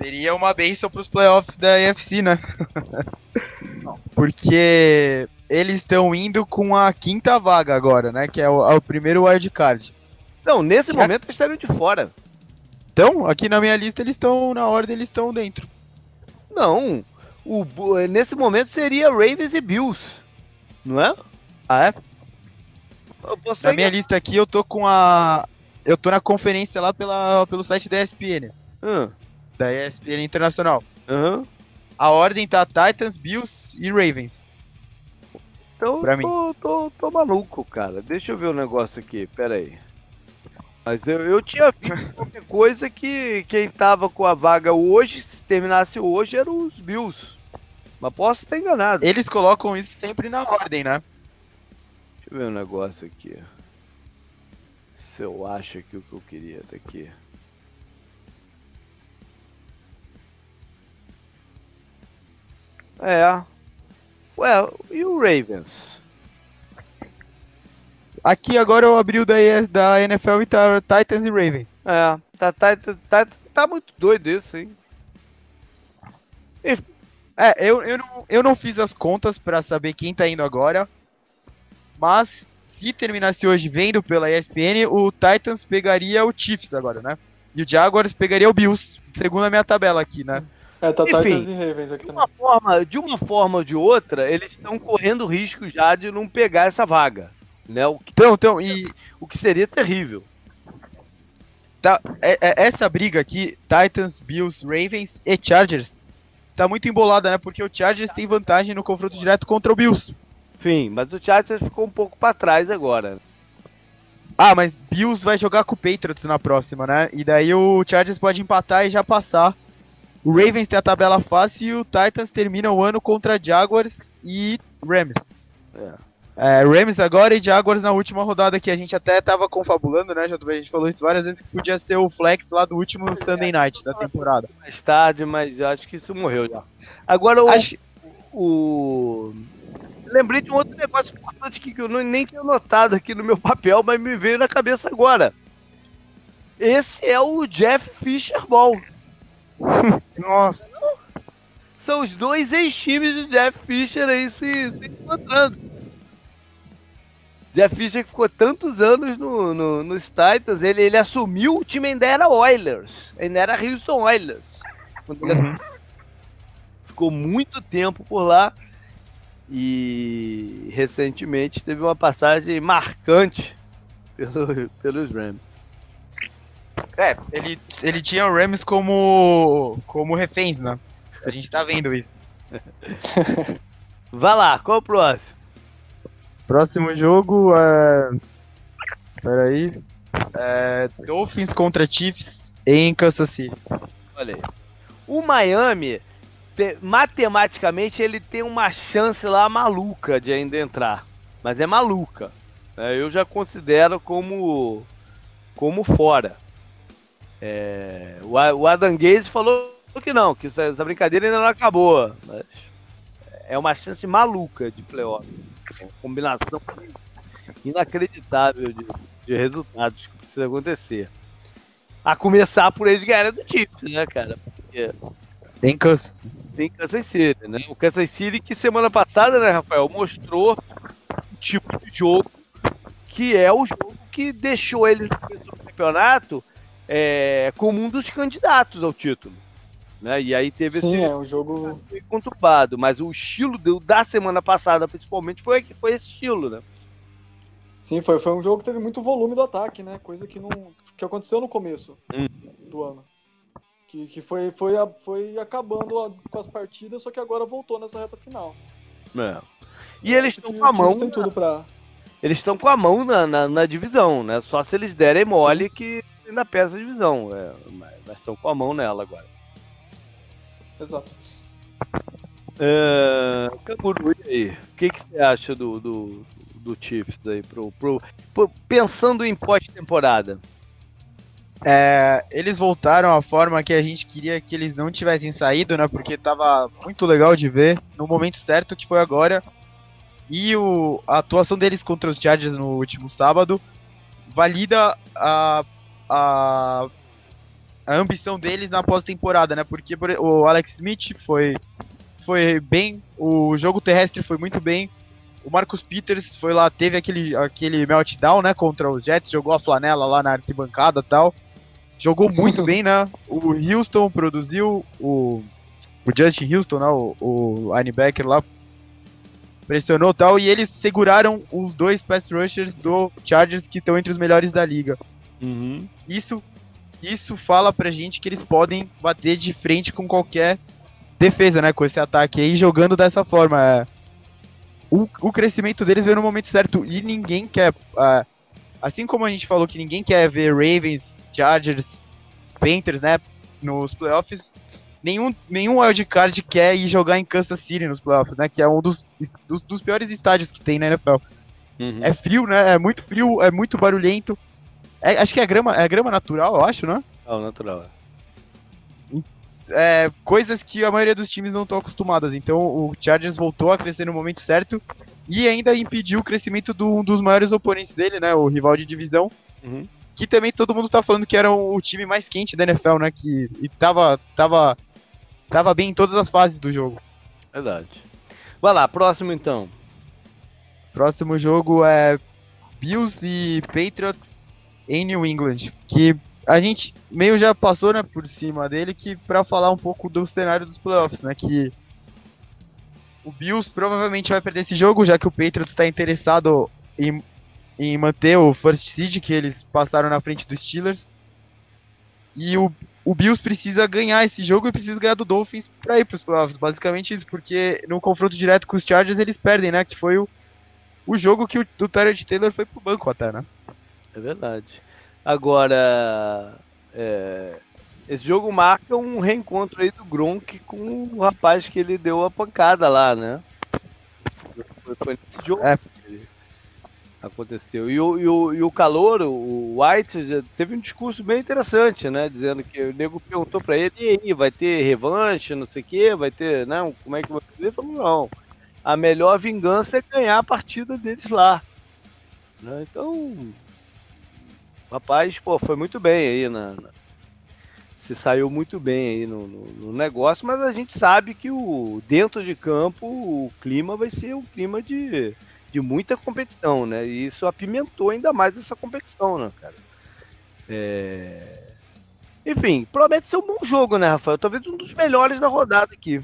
seria uma benção pros playoffs da AFC, né? (laughs) Porque eles estão indo com a quinta vaga agora, né? Que é o, é o primeiro wildcard. Não, nesse Já- momento eles estariam de fora. Então, aqui na minha lista eles estão, na ordem, eles estão dentro. Não. O, bu- nesse momento seria Ravens e Bills. Não é? Ah, é? Na minha lista aqui eu tô com a. Eu tô na conferência lá pela, pelo site da ESPN, Hã, da ESPN Internacional. aham. A ordem tá Titans, Bills e Ravens. Então Pra tô, tô, tô maluco, cara. Deixa eu ver o negócio aqui, pera aí. Mas eu, eu tinha visto (laughs) qualquer coisa que quem tava com a vaga hoje, se terminasse hoje, eram os Bills. Mas posso estar enganado. Eles colocam isso sempre na ordem, né? Deixa eu ver um negócio aqui. Se eu acho aqui o que eu queria daqui. É. Ué, e o Ravens? Aqui agora eu abri o da, da NFL e tá Titans e Ravens. É, tá, tá, tá, tá, muito doido isso, hein? É, eu, eu, não, eu não fiz as contas pra saber quem tá indo agora, mas se terminasse hoje vendo pela ESPN, o Titans pegaria o Chiefs agora, né? E o Jaguars pegaria o Bills, segundo a minha tabela aqui, né? É, tá Enfim. Titans e Ravens aqui De também. uma forma, de uma forma ou de outra, eles estão correndo risco já de não pegar essa vaga, né? O que, Então, então, e o que seria terrível. tá, é- é- essa briga aqui, Titans, Bills, Ravens e Chargers, tá muito embolada, né? Porque o Chargers tem vantagem no confronto direto contra o Bills. Enfim, mas o Chargers ficou um pouco pra trás agora. Ah, mas Bills vai jogar com o Patriots na próxima, né? E daí o Chargers pode empatar e já passar. O Ravens tem a tabela fácil e o Titans termina o ano contra Jaguars e Rams. É. É, Rams agora e Jaguars na última rodada que a gente até tava confabulando, né, JB? A gente falou isso várias vezes que podia ser o flex lá do último Sunday Night da temporada. Mais tarde, mas acho que isso morreu já. Agora o. Acho, o... Lembrei de um outro negócio importante aqui que eu não- nem tinha notado aqui no meu papel, mas me veio na cabeça agora. Esse é o Jeff Fisher Ball. Nossa, São os dois ex-times do Jeff Fisher aí se, se encontrando. Jeff Fisher que ficou tantos anos no, no, nos Titans, ele, ele assumiu, o time ainda era Oilers, ainda era Houston Oilers. Uhum. ficou muito tempo por lá e recentemente teve uma passagem marcante pelo- pelos Rams. É, ele, ele tinha o Rams como, como reféns, né? A gente tá vendo isso. Vai lá, qual é o próximo? Próximo jogo é. Peraí. É. Dolphins contra Chiefs em Kansas City. Olha aí. O Miami, te- matematicamente, ele tem uma chance lá maluca de ainda entrar. Mas é maluca. né? Eu já considero como, como fora. É, o, Adam Gaze falou que não, que essa, essa brincadeira ainda não acabou. Mas é uma chance maluca de playoff. Uma combinação inacreditável de, de resultados que precisa acontecer. A começar por eles ganharem do Chiefs, né, cara? Porque Em Kansas. tem Kansas City, né? O Kansas City que semana passada, né, Rafael, mostrou o tipo de jogo que é o jogo que deixou ele no começo do campeonato é, como um dos candidatos ao título. Né? E aí teve Sim, esse é um jogo. conturbado, mas o estilo do- da semana passada, principalmente, foi, foi esse estilo, né? Sim, foi, foi um jogo que teve muito volume do ataque, né? Coisa que não. que aconteceu no começo Hum. do ano. Que, que foi, foi, foi acabando a- com as partidas, só que agora voltou nessa reta final. É. E eles Acho estão com a mão tem tudo pra. eles estão com a mão na, na, na divisão, né? Só se eles derem mole que ainda pesa a divisão. É, mas estão com a mão nela agora. Exato. É, Canguru, e aí? O que, que você acha do, do, do Chiefs aí? Pro, pro, pro- pensando em pós-temporada. É, eles voltaram à forma que a gente queria que eles não tivessem saído, né? Porque tava muito legal de ver no momento certo que foi agora. E o, a atuação deles contra os Chargers no último sábado valida a, a, a ambição deles na pós-temporada, né? Porque por- o Alex Smith foi, foi bem, o jogo terrestre foi muito bem. O Marcus Peters foi lá, teve aquele, aquele meltdown, né, contra os Jets, jogou a flanela lá na arquibancada e tal. Jogou muito bem, né? O Houston produziu, o, o Justin Houston, né, o, o linebacker lá, pressionou tal, e eles seguraram os dois pass rushers do Chargers que estão entre os melhores da liga. Isso, isso fala pra gente que eles podem bater de frente com qualquer defesa, né? Com esse ataque aí, jogando dessa forma. é. O, o crescimento deles veio no momento certo e ninguém quer. é, assim como a gente falou que ninguém quer ver Ravens, Chargers, Panthers, né? Nos playoffs, nenhum, nenhum wildcard quer ir jogar em Kansas City nos playoffs, né? Que é um dos, dos, dos piores estádios que tem na NFL. É frio, né? É muito frio, é muito barulhento. É- acho que é grama, é grama natural, eu acho, né? Não, natural. é. é, coisas que a maioria dos times não estão acostumadas. Então o Chargers voltou a crescer no momento certo e ainda impediu o crescimento de um dos maiores oponentes dele, né? O rival de divisão. Uhum. Que também todo mundo tá falando que era o time mais quente da NFL, né? Que e tava, tava, tava bem em todas as fases do jogo. Verdade. Vai lá, próximo então. Próximo jogo é Bills e Patriots em New England, que a gente meio já passou né, por cima dele que para falar um pouco do cenário dos playoffs, né, que o Bills provavelmente vai perder esse jogo, já que o Patriots está interessado em, em manter o first seed que eles passaram na frente dos Steelers. E o, o Bills precisa ganhar esse jogo e precisa ganhar do Dolphins para ir para os playoffs. Basicamente isso, porque no confronto direto com os Chargers eles perdem, né? Que foi o, o jogo que o, o Tyrod Taylor foi pro banco até, né? É verdade. Agora, é, esse jogo marca um reencontro aí do Gronk com o rapaz que ele deu a pancada lá, né? Foi, foi nesse jogo É. que aconteceu. E o, e o, e o calor, o White, teve um discurso bem interessante, né? Dizendo que o nego perguntou pra ele, e aí, vai ter revanche, não sei o quê, vai ter, não, como é que vai fazer? Ele falou, não, a melhor vingança é ganhar a partida deles lá. Né? Então, rapaz, pô, foi muito bem aí na, na- se saiu muito bem aí no, no- no negócio, mas a gente sabe que o dentro de campo o clima vai ser um clima de, de muita competição, né? E isso apimentou ainda mais essa competição, né, cara? É, Enfim, promete ser um bom jogo, né, Rafael? Talvez um dos melhores da rodada aqui.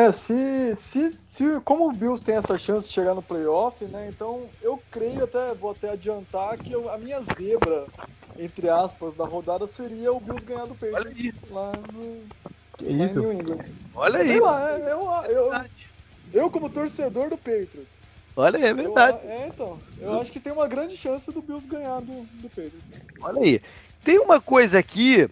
É, se, se, se como o Bills tem essa chance de chegar no playoff, né? Então eu creio até, vou até adiantar que eu- a minha zebra, entre aspas, da rodada seria o Bills ganhar do Patriots lá, no, Que lá em isso? New England. Olha aí. Sei lá, é- eu, eu, verdade. eu como torcedor do Patriots, Olha aí, é eu, verdade. é, então, eu acho que tem uma grande chance do Bills ganhar do, do Patriots. Olha aí. Tem uma coisa aqui.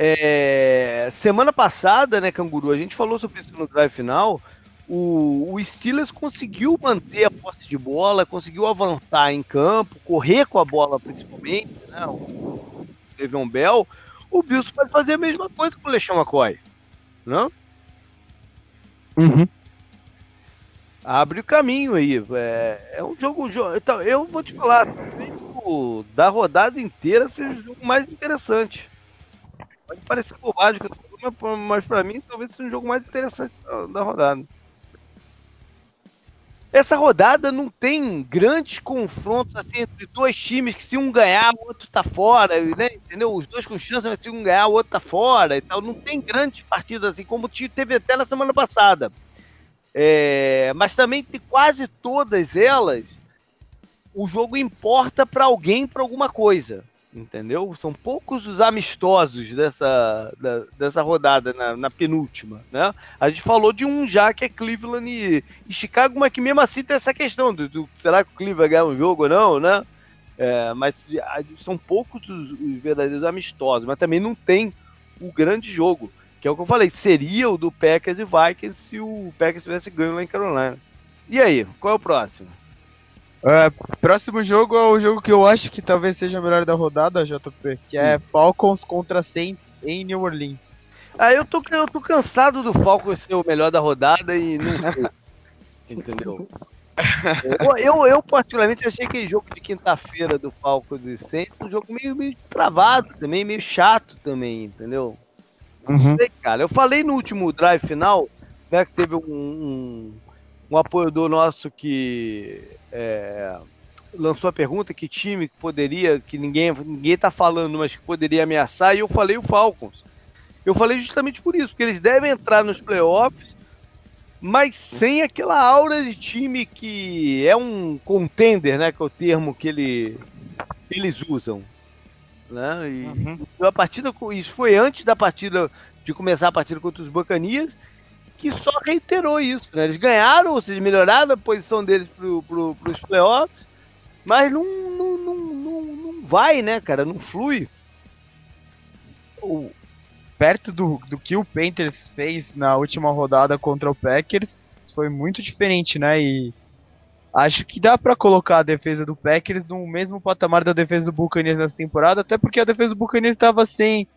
É, Semana passada, né, Canguru? A gente falou sobre isso no drive final. O, o Steelers conseguiu manter a posse de bola, conseguiu avançar em campo, correr com a bola principalmente, né? O Le'Veon Bell. O Bills pode fazer a mesma coisa com o LeSean McCoy, não? Uhum. Abre o caminho aí. É, é um jogo, jo- então, eu vou te falar, da rodada inteira seja o jogo mais interessante. Pode parecer bobagem, mas pra mim talvez seja o jogo mais interessante da, da rodada. Essa rodada não tem grandes confrontos assim, entre dois times que se um ganhar, o outro tá fora, né? Entendeu? Os dois com chance, mas se um ganhar, o outro tá fora e tal. Não tem grandes partidas assim, como te- teve até na semana passada. É, mas também tem quase todas elas, o jogo importa pra alguém, pra alguma coisa. Entendeu? São poucos os amistosos dessa, da- dessa rodada na, na penúltima, né? A gente falou de um já que é Cleveland e, e Chicago, mas que mesmo assim tem essa questão do, do- será que o Cleveland vai ganhar um jogo ou não, né? É, mas são poucos os, os verdadeiros amistosos, mas também não tem o grande jogo, que é o que eu falei, seria o do Packers e Vikings se o Packers tivesse ganho lá em Carolina. E aí, qual é o próximo? É, próximo jogo é o jogo que eu acho que talvez seja o melhor da rodada, JP, que é Falcons contra Saints em New Orleans. Ah, eu tô, eu tô cansado do Falcons ser o melhor da rodada e não sei. (laughs) Entendeu? Eu, eu, eu, particularmente, achei aquele jogo de quinta-feira do Falcons e Saints um jogo meio, meio travado também, meio chato também, entendeu? Não Uhum. sei, cara. Eu falei no último drive final, né, que teve um, um, um apoiador nosso que é, lançou a pergunta que time poderia, que ninguém, ninguém tá falando, mas que poderia ameaçar, e eu falei o Falcons. Eu falei justamente por isso, porque eles devem entrar nos playoffs, mas sem aquela aura de time que é um contender, né? Que é o termo que, ele, que eles usam. Né? E Uhum. a partida, isso foi antes da partida, de começar a partida contra os Bacanias, que só reiterou isso. Né? Eles ganharam, ou seja, melhoraram a posição deles para os playoffs, mas não, não, não, não, não vai, né, cara? Não flui. O- perto do, do que o Panthers fez na última rodada contra o Packers, foi muito diferente, né? E acho que dá pra colocar a defesa do Packers no mesmo patamar da defesa do Buccaneers nessa temporada, até porque a defesa do Buccaneers estava sem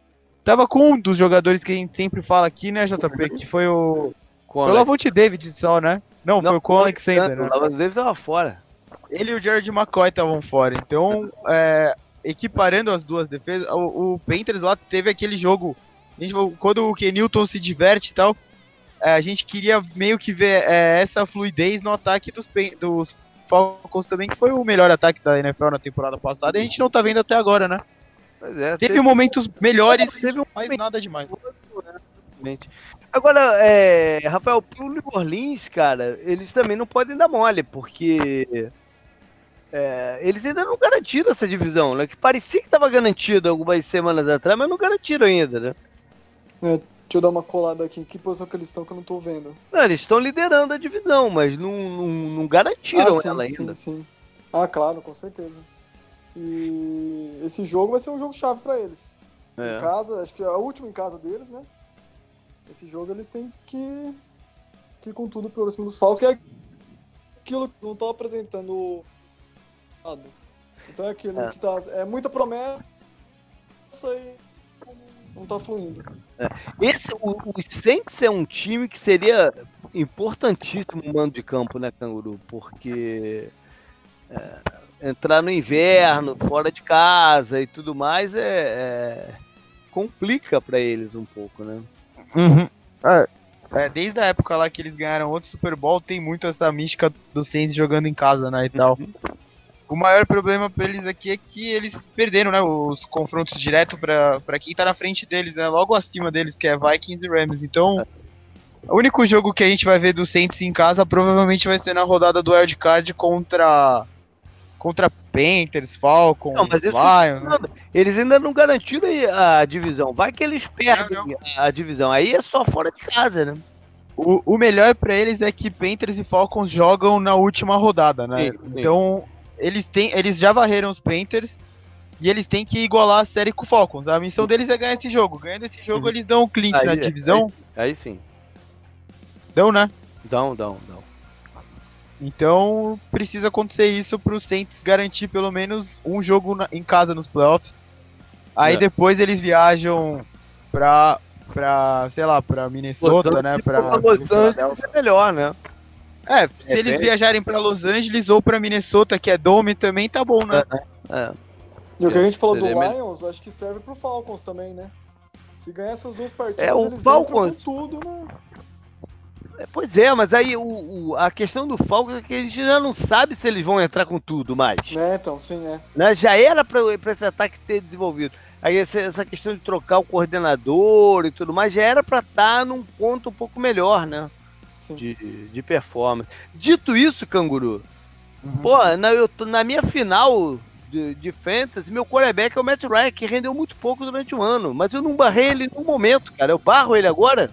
tava com um dos jogadores que a gente sempre fala aqui, né, JP, que foi o. Foi o. Lavonte David só, né? Não, foi o Con Alexander, O né? Lavonte Davis tava fora. Ele e o Jared McCoy estavam fora. Então, é, equiparando as duas defesas, o, o Panthers lá teve aquele jogo. a gente- quando o Kenilton se diverte e tal, é, a gente queria meio que ver é, essa fluidez no ataque dos, dos Falcons também, que foi o melhor ataque da NFL na temporada passada, e a gente não tá vendo até agora, né? Pois é, Teve momentos melhores, teve um mas nada demais. Agora, é, Rafael, pro New Orleans, cara, eles também não podem dar mole, porque é, eles ainda não garantiram essa divisão, né? Que parecia que estava garantida algumas semanas atrás, mas não garantiram ainda, né? Deixa eu dar uma colada aqui. Que posição que eles estão que eu não tô vendo? Não, eles estão liderando a divisão, mas não, não, não garantiram ah, sim, ela sim, ainda. sim. Ah, claro, com certeza. E esse jogo vai ser um jogo chave pra eles. É. Em casa, acho que é o último em casa deles, né? Esse jogo eles têm que, que ir com tudo pro cima dos Falcons, que é aquilo que não estão apresentando. Então é aquilo É. que tá. É muita promessa e não tá fluindo. Esse, o, o Saints é um time que seria importantíssimo no mando de campo, né, Canguru? Porque é, entrar no inverno, fora de casa e tudo mais, é, é- complica pra eles um pouco, né? Uhum. É, é, desde a época lá que eles ganharam outro Super Bowl, tem muito essa mística do Saints jogando em casa, né, e tal. O maior problema pra eles aqui é que eles perderam, né, os confrontos direto pra, pra quem tá na frente deles, né, logo acima deles, que é Vikings e Rams. Então, o único jogo que a gente vai ver do Saints em casa provavelmente vai ser na rodada do Wild Card contra contra Panthers, Falcons, Não, mas Lions, né? eles ainda não garantiram aí a divisão. Vai que eles perdem Não, a divisão. Aí é só fora de casa, né? O, o melhor pra eles é que Panthers e Falcons jogam na última rodada, né? Sim, sim. Então, eles têm, eles já varreram os Panthers e eles têm que igualar a série com o Falcons. A missão deles é ganhar esse jogo. Ganhando esse jogo, Uhum. eles dão um clinch Aí- na divisão. Aí sim. Dão, né? Dão, dão, dão. Então, precisa acontecer isso pro Saints garantir pelo menos um jogo na- em casa nos playoffs. Aí É. depois eles viajam pra, pra sei lá, pra Minnesota, né? Pra Los Angeles é melhor, né? É, se É, eles bem- viajarem pra Los Angeles ou pra Minnesota, que é Dome, também tá bom, né? É. E o que a gente falou do. Lions, acho que serve pro Falcons também, né? Se ganhar essas duas partidas, É, o eles Falcons- entram com tudo, né? É, Pois é, mas aí o, o- a questão do Falcons é que a gente já não sabe se eles vão entrar com tudo mais. Né, então, sim, é. né? Já era para esse ataque ter desenvolvido. Aí essa, essa questão de trocar o coordenador e tudo mais já era para estar num ponto um pouco melhor, né? Sim. De, de performance. Dito isso, Canguru, Uhum. pô, na, eu, na minha final de, de Fantasy, meu quarterback é o Matt Ryan, que rendeu muito pouco durante o ano. Mas eu não barrei ele no momento, cara. Eu barro ele agora.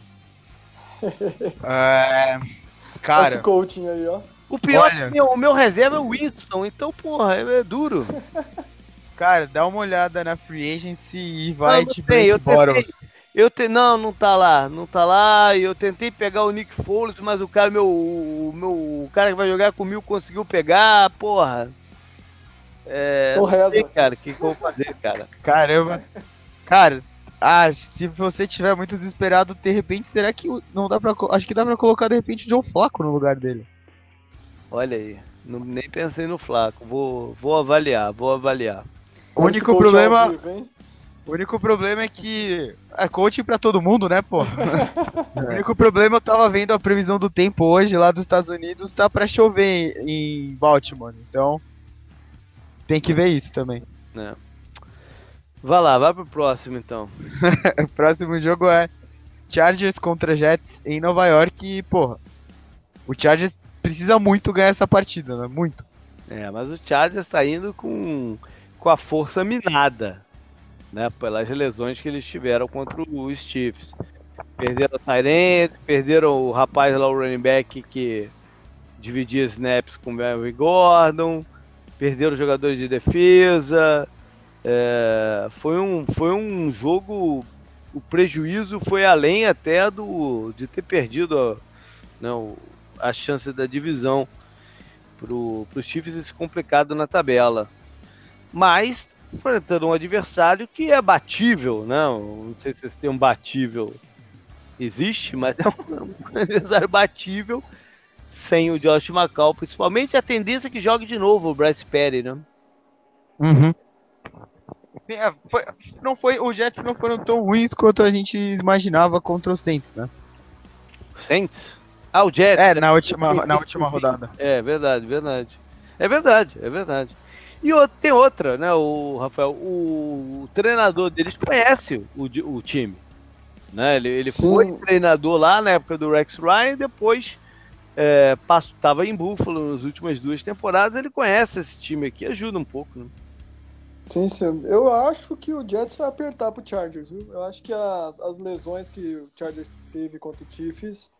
(laughs) É, Esse cara, coaching aí, ó. O pior Olha. é que meu, o meu reserva é o Winston, então, porra, é, é duro. (laughs) cara, dá uma olhada na Free Agency e vai Não, eu Blake Bottles. Eu te... Não, não tá lá, não tá lá. E eu tentei pegar o Nick Foles, mas o cara, meu, o meu, o cara que vai jogar comigo conseguiu pegar, porra. É, Então não sei, reza. cara, o que, que eu vou fazer, cara? Caramba. Cara, ah, se você tiver muito desesperado, de repente, será que não dá pra. Acho que dá pra colocar de repente o Joe Flaco no lugar dele. Olha aí, não, nem pensei no Flaco. Vou, vou avaliar, vou avaliar. O único problema, vivo, o único problema é que é coaching pra todo mundo, né, pô? (laughs) o único problema eu tava vendo a previsão do tempo hoje lá dos Estados Unidos, tá pra chover em Baltimore. Então, tem que ver isso também. Vai lá, vai pro próximo então. O (laughs) próximo jogo é Chargers contra Jets em Nova York e, porra, o Chargers precisa muito ganhar essa partida, né? Muito. É, mas o Chargers tá indo com, com a força minada, né? Pelas lesões que eles tiveram contra os Chiefs. Perderam o Tyrant, perderam o rapaz lá, o running back, que dividia snaps com o Melvin Gordon, perderam os jogadores de defesa. É, foi, um, foi um jogo. O prejuízo foi além até do de ter perdido a, não, a chance da divisão pro, pro Chiefs esse complicado na tabela. Mas enfrentando um adversário que é batível, né? Não sei se esse termo batível existe, mas é um, um (laughs) adversário batível sem o Josh McCall, principalmente a tendência é que jogue de novo o Bryce Perry, né? Uhum. Sim, é, foi- não foi, os Jets não foram tão ruins quanto a gente imaginava contra os Saints, né? Saints? Ah, o Jets. É, na última, na última rodada. É verdade, verdade. É verdade, é verdade. E o- tem outra, né, o Rafael, o, o treinador deles conhece o, o time. Né? Ele, ele Sim. foi treinador lá na época do Rex Ryan, depois é, estava em Buffalo nas últimas duas temporadas. Ele conhece esse time aqui, ajuda um pouco. Né? Sim, sim. Eu acho que o Jets vai apertar pro Chargers, viu? Eu acho que as, as lesões que o Chargers teve contra o Chiefs,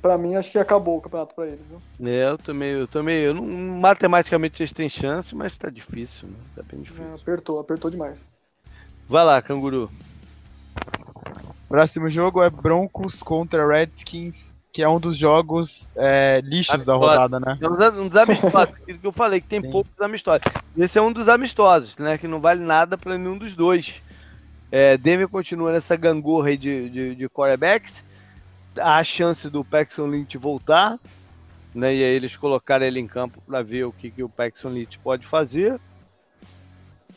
pra mim, acho que acabou o campeonato pra eles, viu? É, eu também, eu também, eu não, matematicamente eles têm chance, mas tá difícil, né? Tá bem difícil. É, apertou, apertou demais. Vai lá, canguru. Próximo jogo é Broncos contra Redskins, que é um dos jogos é, lixos da rodada, né? É um dos- um dos amistosos, (laughs) aquilo que eu falei, que tem Sim. poucos amistosos. Esse é um dos amistosos, né? Que não vale nada pra nenhum dos dois. É, Denver continua nessa gangorra aí de, de, de quarterbacks. Há a chance do Paxton Lynch voltar, né? E aí eles colocaram ele em campo pra ver o que, que o Paxton Lynch pode fazer.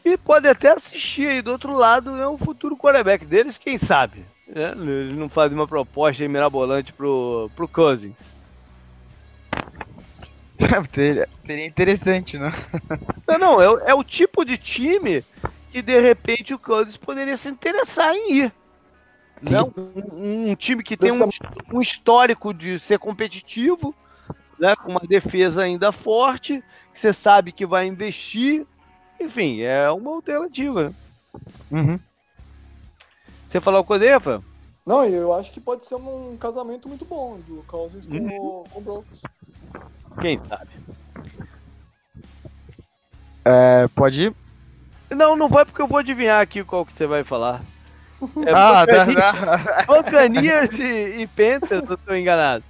E pode até assistir aí do outro lado, é um futuro quarterback deles, quem sabe? Né? Eles não fazem uma proposta aí mirabolante pro, pro Cousins. (laughs) Teria, seria interessante, né? Não, não, é, o- é o tipo de time que de repente o Cousins poderia se interessar em ir. Sim. Né? Um, um time que tem um, um histórico de ser competitivo, né? com uma defesa ainda forte, que você sabe que vai investir. Enfim, é uma alternativa. Uhum. Você falou com o Rafael? Não, eu acho que pode ser um casamento muito bom do Cousins com, Uhum. o, com o Broncos. Quem sabe? É, pode ir? Não, não vai porque eu vou adivinhar aqui qual que você vai falar. (laughs) É ah, Buccaneers- dá. (laughs) Buccaneers e, e Panthers, eu tô enganado.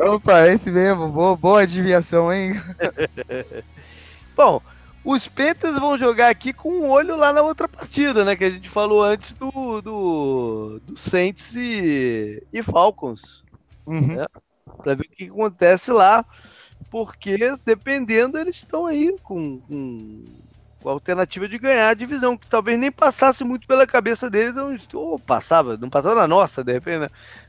Opa, esse mesmo. Boa, boa adivinhação, hein? (laughs) Bom, os Panthers vão jogar aqui com um olho lá na outra partida, né? Que a gente falou antes do, do, do Saints e, e Falcons. Uhum. É. Pra ver o que acontece lá. Porque, dependendo, eles estão aí com, com, com a alternativa de ganhar a divisão, que talvez nem passasse muito pela cabeça deles, ou passava, não passava na nossa, de repente, né?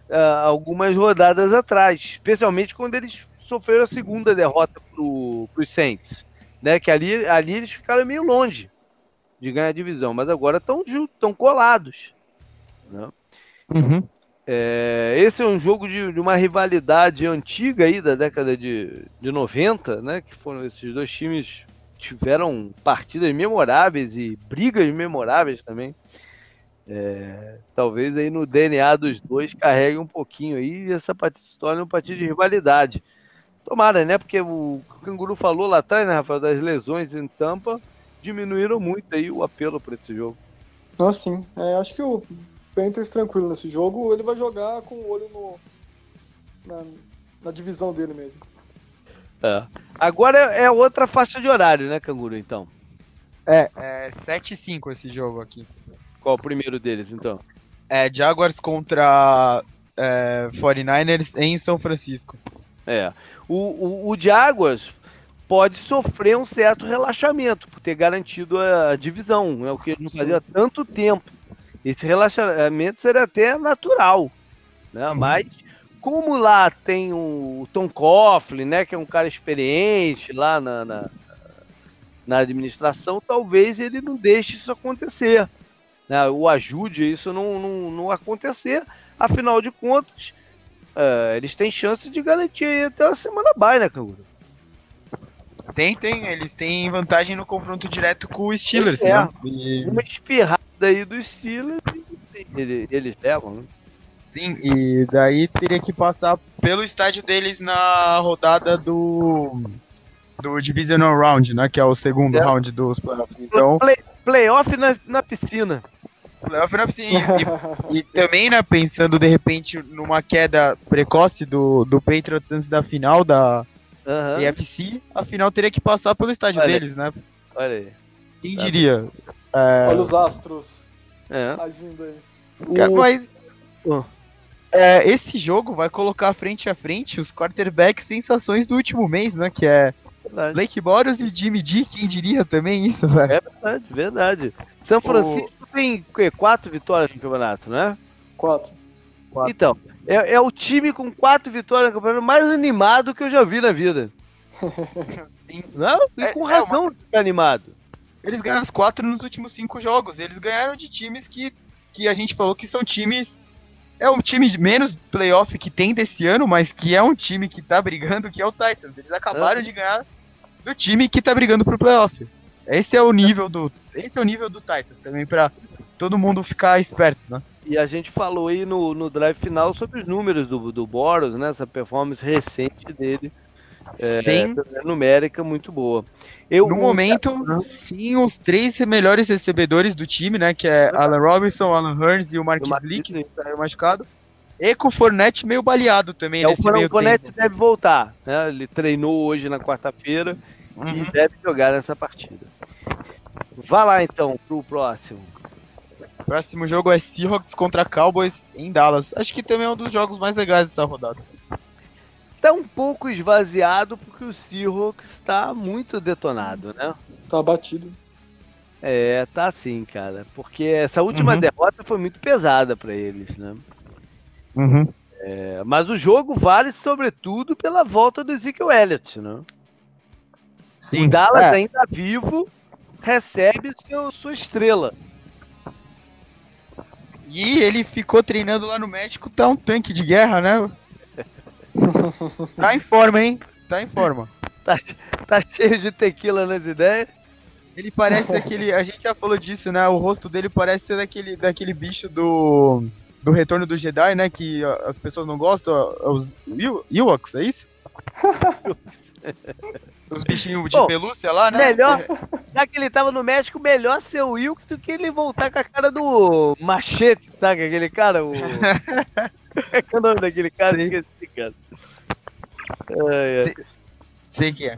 Ah, algumas rodadas atrás. Especialmente quando eles sofreram a segunda derrota pro, pros Saints né? Que ali, ali eles ficaram meio longe de ganhar a divisão, mas agora estão juntos, estão colados. né? Uhum. É, esse é um jogo de, de uma rivalidade antiga aí da década de, de 90, né? Que foram esses dois times tiveram partidas memoráveis e brigas memoráveis também. É, talvez aí no DNA dos dois carregue um pouquinho aí e essa partida se torne uma partida de rivalidade. Tomara, né? Porque o Canguru falou lá atrás, né, Rafael, das lesões em Tampa, diminuíram muito aí o apelo para esse jogo. Ah, sim. É, acho que o Panthers tranquilo nesse jogo, ele vai jogar com o olho no, na, na divisão dele mesmo. É. Agora é é outra faixa de horário, né, Canguru, então? É, é 7-5 esse jogo aqui. Qual o primeiro deles, então? É Jaguars contra é, 49ers em São Francisco. É. O, o, o Jaguars pode sofrer um certo relaxamento por ter garantido a divisão, é o que ele não fazia há tanto tempo. Esse relaxamento seria até natural, né? Uhum. Mas como lá tem o Tom Coughlin, né, que é um cara experiente lá na, na, na administração, talvez ele não deixe isso acontecer, né? O ajude a isso não, não, não acontecer. Afinal de contas, é, eles têm chance de garantir até a semana bye, né, Canguru? Tem, tem. Eles têm vantagem no confronto direto com o Steelers, É. né? E, Uma espirrada aí dos Steelers e ele- eles levam, né? sim, e daí teria que passar pelo estádio deles na rodada do do Divisional Round, né? Que é o segundo É. round dos playoffs. Então, Play- playoff na, na piscina. Playoff não sim. E, e também, né, pensando de repente numa queda precoce do, do Patriots antes da final da Aham, EFC, a final teria que passar pelo estádio Olha. deles, né? Olha aí. Quem diria? É, Olha os astros É. agindo aí. O- Mas Oh. é, esse jogo vai colocar frente a frente os quarterbacks sensações do último mês, né? Que é Verdade. Blake Bortles e Jimmy G. Quem diria também isso, velho? É verdade, verdade. São Francisco tem quatro vitórias no campeonato, né? Quatro. Quatro. Então, é, é o time com quatro vitórias no campeonato mais animado que eu já vi na vida. (laughs) Sim. Não? E É- com é razão de ficar animado. Eles ganharam os quatro nos últimos cinco jogos. Eles ganharam de times que, que a gente falou que são times. É um time de menos playoff que tem desse ano, mas que é um time que tá brigando, que é o Titans. Eles acabaram É. de ganhar do time que tá brigando pro playoff. Esse é o nível do. Esse é o nível do Titans também, pra todo mundo ficar esperto, né? E a gente falou aí no, no drive final sobre os números do, do Boros, né? Essa performance recente dele, é, Sim. numérica muito boa. Eu, No momento, sim, os três melhores recebedores do time, né? Que é Alan Robinson, Alan Hearns e o Mark Lee, que saiu machucado. E com o Fournette meio baleado também é, o Fournette tempo. deve voltar, né? Ele treinou hoje na quarta-feira Uhum. e deve jogar nessa partida. Vá lá então pro próximo. Próximo jogo é Seahawks contra Cowboys em Dallas. Acho que também é um dos jogos mais legais dessa rodada. Tá um pouco esvaziado porque o Seahawks está muito detonado, né? Tá batido. É, tá sim, cara. Porque essa última Uhum. derrota foi muito pesada pra eles, né? Uhum. É, mas o jogo vale sobretudo pela volta do Ezekiel Elliott, né? Sim. O Dallas é, ainda vivo recebe seu, sua estrela. E ele ficou treinando lá no México, tá um tanque de guerra, né? (laughs) tá em forma, hein? Tá em forma. Tá, tá cheio de tequila nas ideias. Ele parece aquele. A gente já falou disso, né? O rosto dele parece ser daquele, daquele bicho do. Do Retorno do Jedi, né? Que as pessoas não gostam. ó, Os Ew- Ewoks, é isso? (laughs) Os bichinhos de Bom, pelúcia lá, né? Melhor, (laughs) já que ele tava no México, melhor ser o Wilk do que ele voltar com a cara do Machete, sabe? Aquele cara, o. (laughs) é que é o nome daquele cara? Esqueci, cara. Ai, ai. Sim. Sei que é.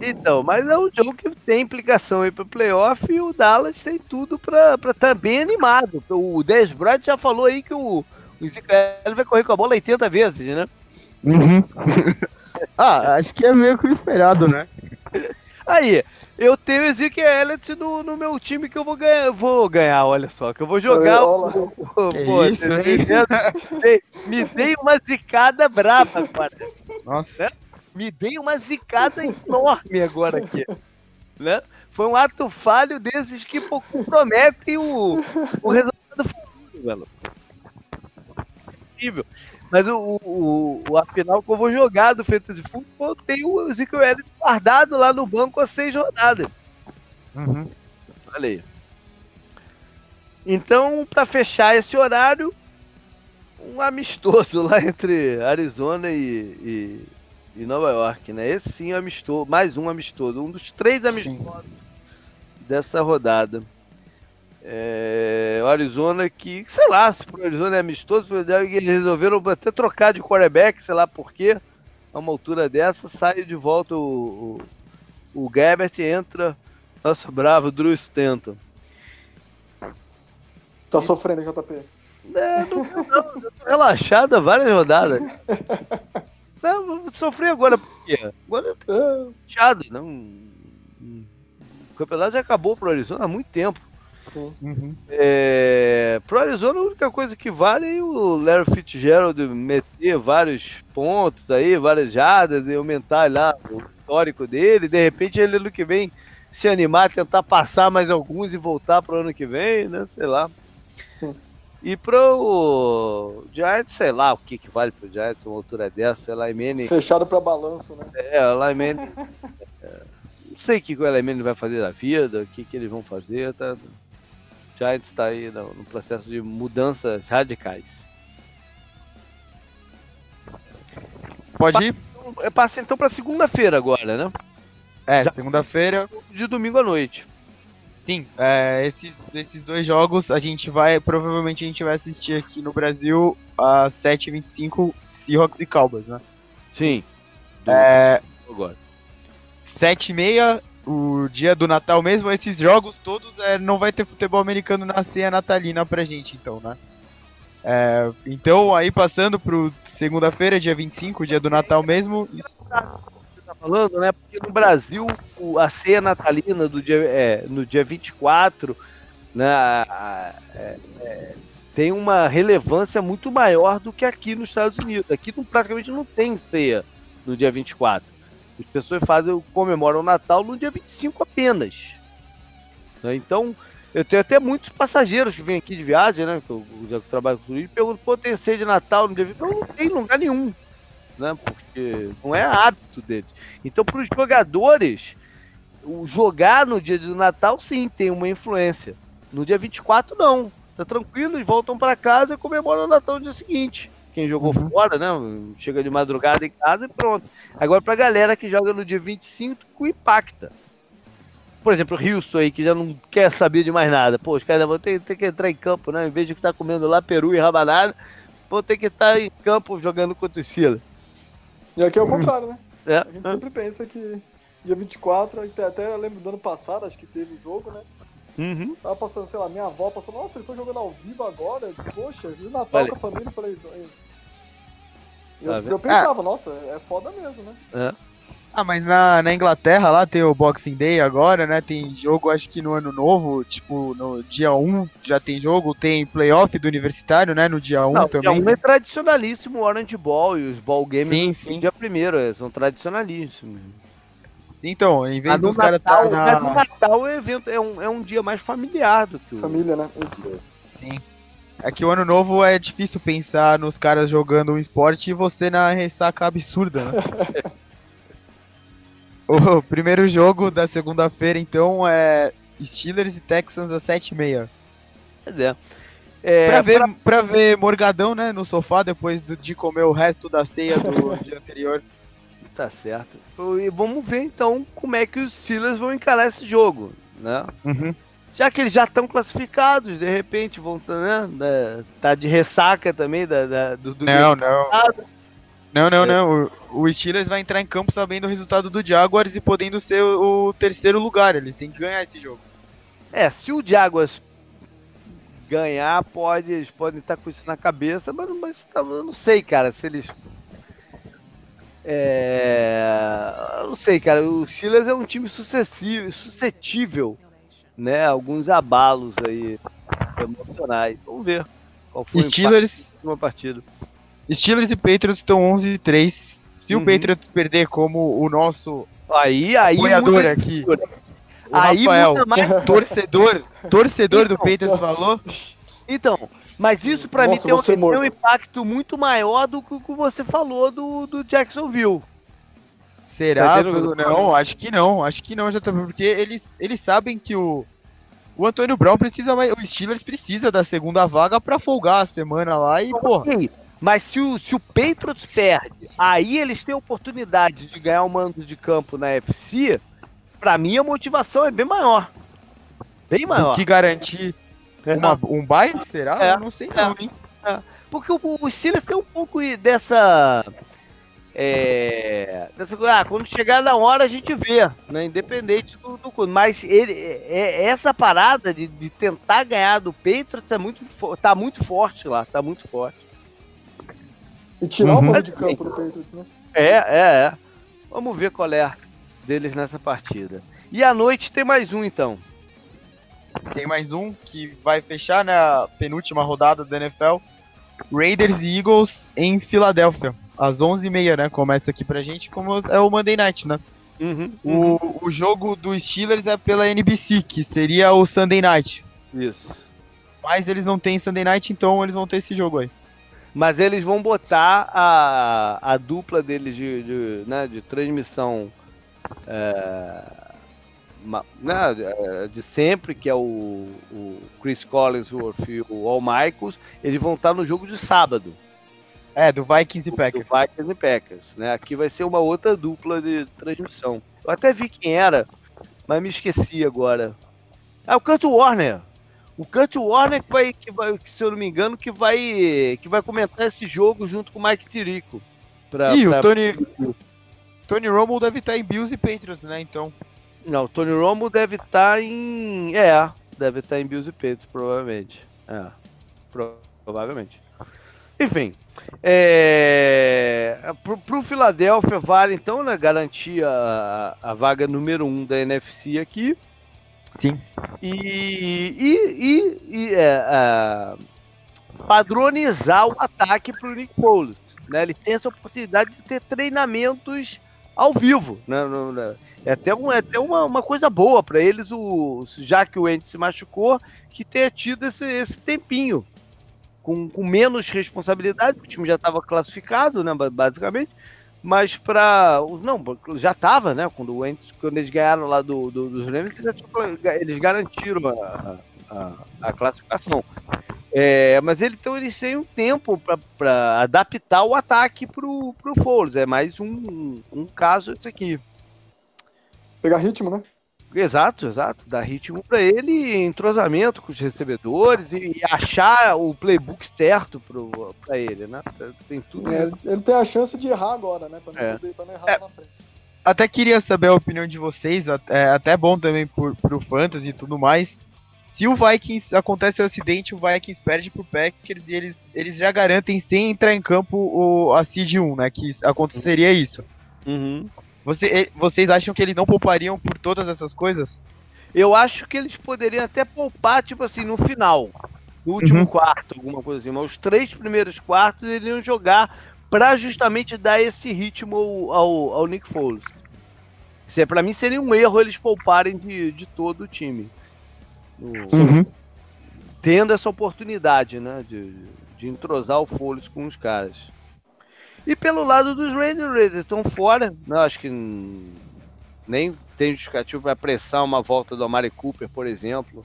Então, mas é um jogo que tem implicação aí pro playoff e o Dallas tem tudo pra estar tá bem animado. O Dez Bryant já falou aí que o, o Ezekiel vai correr com a bola 80 vezes, né? Uhum. Ah, acho que é meio que o esperado, né? Aí, eu tenho o Ezekiel Elliott no, no meu time que eu vou ganhar, vou ganhar, olha só, que eu vou jogar. O- pô, isso, me dei uma zicada braba agora. Nossa. Me dei uma zicada enorme agora aqui. Né? Foi um ato falho desses que comprometem o, o resultado futuro, velho. Mas o, o, o, afinal, que eu vou jogar do Fantasy Football, eu tenho o Ezekiel Elliott guardado lá no banco há seis rodadas. Uhum. Olha aí. Então, para fechar esse horário, um amistoso lá entre Arizona e, e, e Nova York, né? Esse sim é amistoso, mais um amistoso, um dos três amistosos dessa rodada. É, o Arizona que, sei lá, se pro Arizona é amistoso, eles resolveram até trocar de quarterback, sei lá por quê. A uma altura dessa, sai de volta o, o, o Gabbert e entra nosso bravo Drew Stanton. Tá sofrendo, JP. É, não, não, eu tô relaxado há várias rodadas. Não, vou sofrer agora por quê? Agora eu tô É, chateado. Não, o campeonato já acabou pro Arizona há muito tempo. Sim. Uhum. É, pro Arizona, a única coisa que vale é o Larry Fitzgerald meter vários pontos aí, várias jardas e aumentar lá o histórico dele. De repente, ele ano que vem se animar, tentar passar mais alguns e voltar pro ano que vem, né? Sei lá. Sim. E pro Giants, sei lá o que, que vale pro Giants, uma altura dessa, sei lá, Manning. Fechado pra balanço, né? É, o Manning. (laughs) é, não sei o que, o Manning vai fazer da vida, o que, que eles vão fazer. Tá, Giants está aí no, no processo de mudanças radicais. Pode ir? Então, é, Passa então para segunda-feira agora, né? É, segunda-feira. De domingo à noite. Sim, é, esses, esses dois jogos a gente vai. Provavelmente a gente vai assistir aqui no Brasil às 7h25 Seahawks e Cowboys, né? Sim. É, agora. 7h30 o dia do Natal mesmo, esses jogos todos é, não vai ter futebol americano na ceia natalina pra gente, então, né? É, então, aí passando pro segunda-feira, dia 25, dia do Natal mesmo. isso- Você tá falando, né? Porque no Brasil, a ceia natalina do dia, é, no dia 24, né? é, é, tem uma relevância muito maior do que aqui nos Estados Unidos. Aqui praticamente não tem ceia no dia 24. As pessoas fazem, comemoram o Natal no dia 25 apenas. né? Então, eu tenho até muitos passageiros que vêm aqui de viagem, né? Que eu já trabalho com turismo, e perguntam, pô, tem ceia de Natal no dia 25? Não, tem em lugar nenhum né? Porque não é hábito deles. Então, para os jogadores, o jogar no dia do Natal, sim, tem uma influência. No dia 24, não. Tá tranquilo, eles voltam para casa e comemoram o Natal no dia seguinte. Quem jogou Uhum. fora, né? Chega de madrugada em casa e pronto. Agora, pra galera que joga no dia 25, impacta. Por exemplo, o Houston aí, que já não quer saber de mais nada. Pô, os caras vão ter, ter que entrar em campo, né? Em vez de estar comendo lá peru e rabanada, vão ter que estar em campo jogando contra o Steelers. E aqui é o contrário, né? (laughs) É. A gente sempre pensa que dia 24, até, até eu lembro do ano passado, acho que teve o jogo, né? Uhum. Tava passando, sei lá, minha avó passou, nossa, eles estão jogando ao vivo agora? Poxa, e o Natal Olha. com a família? Eu falei. Eu, Tá eu pensava, nossa, é foda mesmo, né? É. Ah, mas na, na Inglaterra lá tem o Boxing Day agora, né? Tem jogo, acho que no ano novo, tipo, no dia 1 já tem jogo, tem playoff do universitário, né? No dia 1 Não, também. dia um é tradicionalíssimo o Orange Ball e os ball games Sim, no sim. dia primeiro, é, são tradicionalíssimos. Então, em vez no dos caras Natal, tá na... Natal o evento é um, é um dia mais familiar do que o. Família, né? Isso. Sim. É que o ano novo é difícil pensar nos caras jogando um esporte e você na ressaca absurda, né? (laughs) o primeiro jogo da segunda-feira, então, é Steelers e Texans às 7h30. Pois é. É, pra, ver, pra... ver Morgadão, né, no sofá, depois do- de comer o resto da ceia do (laughs) dia anterior. Tá certo. E vamos ver então como é que os Steelers vão encarar esse jogo, né? Uhum. Já que eles já estão classificados, de repente vão tá, né, né, tá de ressaca também da, da- do, do Não, não. Não, não, É. não. O, o Steelers vai entrar em campo sabendo o resultado do Jaguars e podendo ser o, o terceiro lugar. Ele tem que ganhar esse jogo. É, se o Jaguars ganhar, pode, eles podem estar com isso na cabeça, mas, mas tá- eu não sei, cara, se eles. É, eu não sei, cara. O Steelers é um time sucessivo, suscetível, né? Alguns abalos aí emocionais. Vamos ver qual foi Steelers, o última partida. Steelers e Patriots estão 11 e 3. Se Uhum. o Patriots perder como o nosso Aí, aí apoiador aqui, o Aí Rafael, muda mais. torcedor, torcedor do Então, Patriots falou, Então, mas isso pra mim tem um, tem um impacto muito maior do que o que você falou do, do Jacksonville. Será? Tá entendendo? não, acho que não, acho que não, já porque eles, eles sabem que o o Antônio Brown precisa mais, o Steelers precisa da segunda vaga pra folgar a semana lá e, porra, Ok, Mas se o, se o Patriots perde, aí eles têm a oportunidade de ganhar o mando de campo na FC, pra mim a motivação é bem maior. Bem maior. que garantir É. uma, um bye, será? É, Eu não sei não, hein? Porque o, o Steelers tem um pouco dessa. É, ah, quando chegar na hora a gente vê, né? Independente do, do Mas ele, é, essa parada de, de tentar ganhar do Patriots é muito, tá muito forte lá, tá muito forte. E tirar Uhum. o de campo do Patriots, né? É, é, é. Vamos ver qual é deles nessa partida. E à noite tem mais um então. Tem mais um que vai fechar na penúltima rodada da NFL. Raiders e Eagles em Filadélfia. Às 11h30, né? Começa aqui pra gente, como é o Monday Night, né? Uhum, O, o jogo dos Steelers é pela NBC, que seria o Sunday Night. Isso. Mas eles não têm Sunday Night, então eles vão ter esse jogo aí. Mas eles vão botar a, a dupla deles de, de, né, de transmissão é, né, é, de sempre, que é o, o Chris Collinsworth e o Al Michaels, eles vão estar no jogo de sábado, É, do Vikings e do Packers. Vikings e Packers. Né? Aqui vai ser uma outra dupla de transmissão. Eu até vi quem era, mas me esqueci agora. Ah, o Kurt Warner. O Kurt Warner que vai, que vai, que, se eu não me engano, que vai, que vai comentar esse jogo junto com o Mike Tirico. Pra, Ih, pra- o Tony, Tony Romo deve estar em Bills e Patriots, né? Então. Não, o Tony Romo deve estar em. É, deve estar em Bills e Patriots, provavelmente. É, pro- provavelmente. Enfim, é, pro, pro Philadelphia vale então, né, garantir a, a vaga número um da NFC aqui. Sim. E, e, e, e, é, é, padronizar o ataque pro Nick Foles. Né? Ele tem essa oportunidade de ter treinamentos ao vivo. Né? No- no- É até, um, é até uma, uma coisa boa para eles, o, já que o Andy se machucou, que tenha tido esse, esse tempinho com, com menos responsabilidade, o time já estava classificado, né, ba- basicamente. Mas para. Não, já estava, né? Quando, o quando eles ganharam lá do, do- dos Rams, eles, garantiram a, a- a classificação. É, mas ele, então eles têm um tempo para adaptar o ataque pro, pro Foles. É mais um, um caso isso aqui. Pegar ritmo, né? Exato, exato. Dar ritmo para ele, entrosamento com os recebedores e, e achar o playbook certo para ele, né? Tem tudo É, ele, tem a chance de errar agora, né? Pra não, É. não errar É. na frente. Até queria saber a opinião de vocês, é até bom também por, pro Fantasy e tudo mais. Se o Vikings acontece o acidente, o Vikings perde pro Packers e eles, eles já garantem sem entrar em campo o, a Seed 1, né? Que aconteceria isso. Uhum. Você, e- vocês acham que eles não poupariam por todas essas coisas? Eu acho que eles poderiam até poupar, tipo assim, no final. No último Uhum. quarto, alguma coisa assim. Mas os três primeiros quartos eles iam jogar pra justamente dar esse ritmo ao, ao, ao Nick Foles. É, pra mim seria um erro eles pouparem de, de todo o time. No- tendo essa oportunidade, né? De, de entrosar o Foles com os caras. E pelo lado dos os Raiders estão fora. Não, acho que nem tem justificativo para apressar uma volta do Amari Cooper, por exemplo,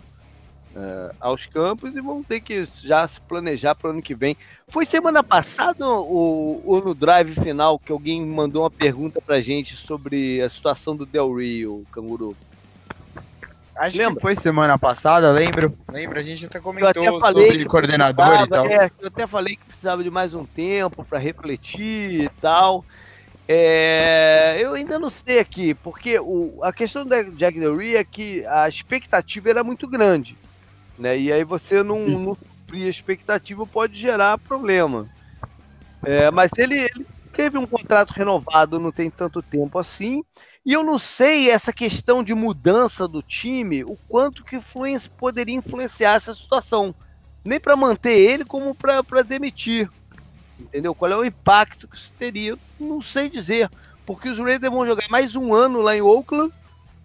é, aos campos e vão ter que já se planejar para o ano que vem. Foi semana passada ou, ou no drive final que alguém mandou uma pergunta pra gente sobre a situação do Del Rio, Canguru? Acho Lembra? que foi semana passada, lembro. Lembro, a gente até Eu comentou até sobre que coordenador e tal. é, eu até falei que precisava de mais um tempo para refletir e tal. É, eu ainda não sei aqui, porque o, a questão da Jack Del Rio é que a expectativa era muito grande, né? E aí você não, Sim. não cumprir a expectativa pode gerar problema. É, mas ele, ele teve um contrato renovado não tem tanto tempo assim. E eu não sei essa questão de mudança do time, o quanto que influência, poderia influenciar essa situação. Nem para manter ele, como para demitir. Entendeu? Qual é o impacto que isso teria? Não sei dizer. Porque os Raiders vão jogar mais um ano lá em Oakland,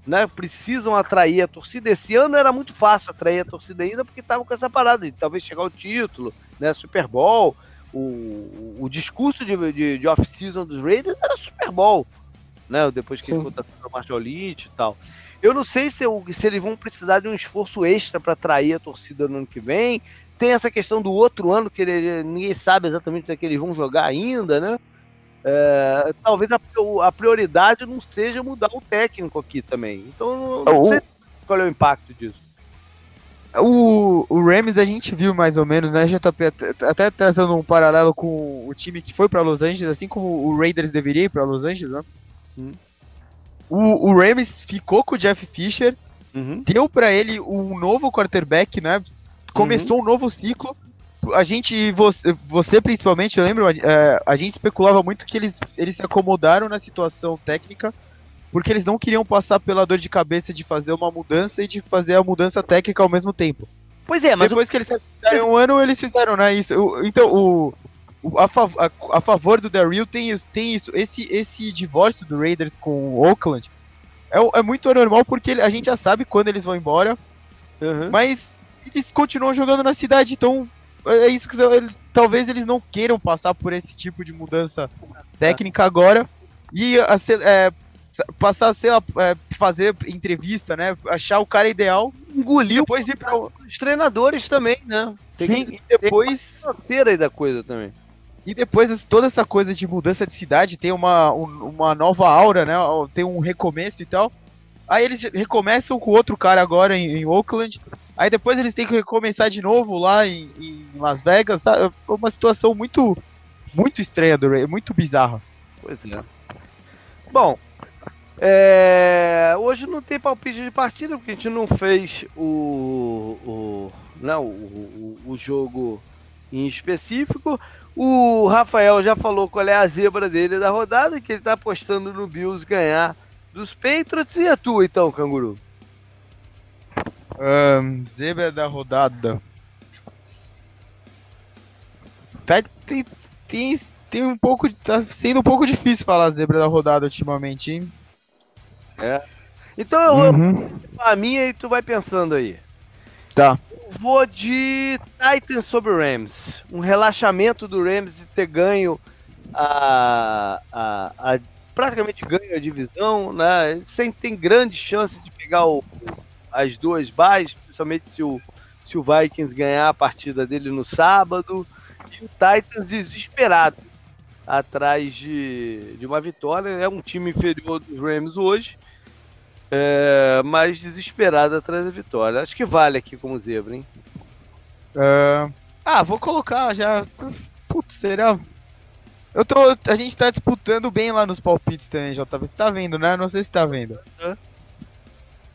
né? Precisam atrair a torcida. Esse ano era muito fácil atrair a torcida ainda, porque estavam com essa parada de talvez chegar o título, né? Super Bowl. O, o discurso de, de, de off-season dos Raiders era Super Bowl, né? Depois que Sim. eles contrataram o Marshall Lynch e tal. Eu não sei se, eu- se eles vão precisar de um esforço extra para atrair a torcida no ano que vem. Tem essa questão do outro ano, que ele- ninguém sabe exatamente onde é que eles vão jogar ainda, né? É, talvez a, a prioridade não seja mudar o técnico aqui também. Então, não O- sei qual é o impacto disso. O, o Rams a gente viu mais ou menos, né, JP? Até, até trazendo um paralelo com o time que foi pra Los Angeles, assim como o Raiders deveria ir pra Los Angeles, né? O, o Rams ficou com o Jeff Fisher, Uhum. deu pra ele um novo quarterback, né? Começou um novo ciclo. A gente, você, você principalmente, eu lembro, é, a gente especulava muito que eles, eles se acomodaram na situação técnica, porque eles não queriam passar pela dor de cabeça de fazer uma mudança e de fazer a mudança técnica ao mesmo tempo. Pois é, mas o- Depois que eles fizeram um ano, eles fizeram, né? Isso. O- então, o, o- a, fav- a- a favor do Daryl tem isso, tem isso. Esse, esse divórcio do Raiders com o Oakland é, é muito anormal porque a gente já sabe quando eles vão embora, Uhum. mas eles continuam jogando na cidade, então é isso que eu- ele- talvez eles não queiram passar por esse tipo de mudança técnica agora e é, passar a ser, é, fazer entrevista, né? Achar o cara ideal e engoliu depois ir pra. os treinadores também, né? Tem Sim, que e depois. ter aí da coisa também. E depois toda essa coisa de mudança de cidade tem uma, um- uma nova aura, né? Tem um recomeço e tal. Aí eles recomeçam com outro cara agora em, em Oakland. Aí depois eles têm que recomeçar de novo lá em, em Las Vegas. Tá? É uma situação muito, muito estranha do Ray, muito bizarra. Pois é. Bom, É, hoje não tem palpite de partida, porque a gente não fez o, o, não, o, o, o jogo em específico. O Rafael já falou qual é a zebra dele da rodada, que ele tá apostando no Bills ganhar dos Patriots. E a tua, então, Canguru? Ahn, zebra da rodada. Tá, tem, tem, tem um pouco. Tá sendo um pouco difícil falar zebra da rodada ultimamente, hein? Então eu vou Uhum. a minha e tu vai pensando aí. Tá. Vou de Titans sobre Rams. Um relaxamento do Rams de ter ganho a, a, a- praticamente ganho a divisão, né? Sem tem grande chance de pegar o- as duas bases, principalmente se o, se o Vikings ganhar a partida dele no sábado. E o Titans desesperado atrás de, de uma vitória. É um time inferior dos Rams hoje. É, mas desesperado atrás da vitória. Acho que vale aqui como zebra, hein? Ahn, ah, vou colocar já. Putz, será? Eu tô. A gente tá disputando bem lá nos palpites também, JV. Você tá vendo, né? Não sei se tá vendo.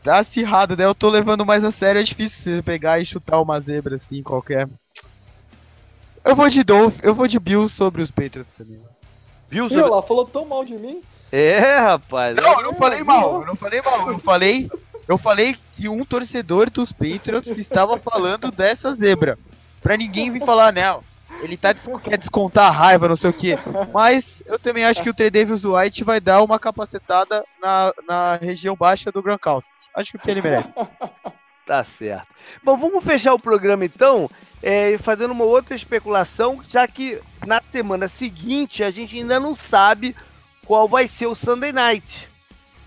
Tá acirrado, né? Eu tô levando mais a sério. É difícil você pegar e chutar uma zebra assim, qualquer. Eu vou de Dolph, eu vou de Bills sobre os Patriots também. Viu? Ih, olha lá, falou tão mal de mim. É, rapaz. Não, eu não falei viu? mal, eu não falei mal, eu falei, eu falei que um torcedor dos Patriots estava falando dessa zebra. Pra ninguém vir falar, não, ele tá des- quer descontar a raiva, não sei o que. Mas eu também acho que o Tredavious White vai dar uma capacetada na, na região baixa do Gronkowski. Acho que o que ele merece. (laughs) Tá certo. Bom, vamos fechar o programa então, é, fazendo uma outra especulação, já que na semana seguinte a gente ainda não sabe qual vai ser o Sunday Night,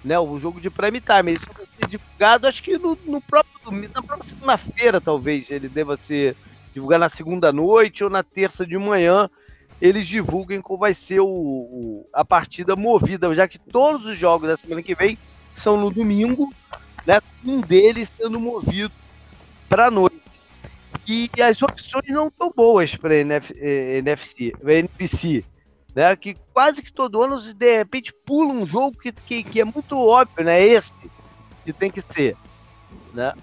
né? O jogo de prime time. Ele vai ser divulgado, acho que no, no próprio domingo, na própria segunda-feira, talvez ele deva ser divulgado na segunda noite ou na terça de manhã. Eles divulguem qual vai ser o, o- a partida movida, já que todos os jogos da semana que vem são no domingo, né? Um deles sendo movido para noite. E as opções não estão boas para NFC, pra NPC, né? Que quase que todo ano de repente pula um jogo que, que, que é muito óbvio, né? Esse que tem que ser, né?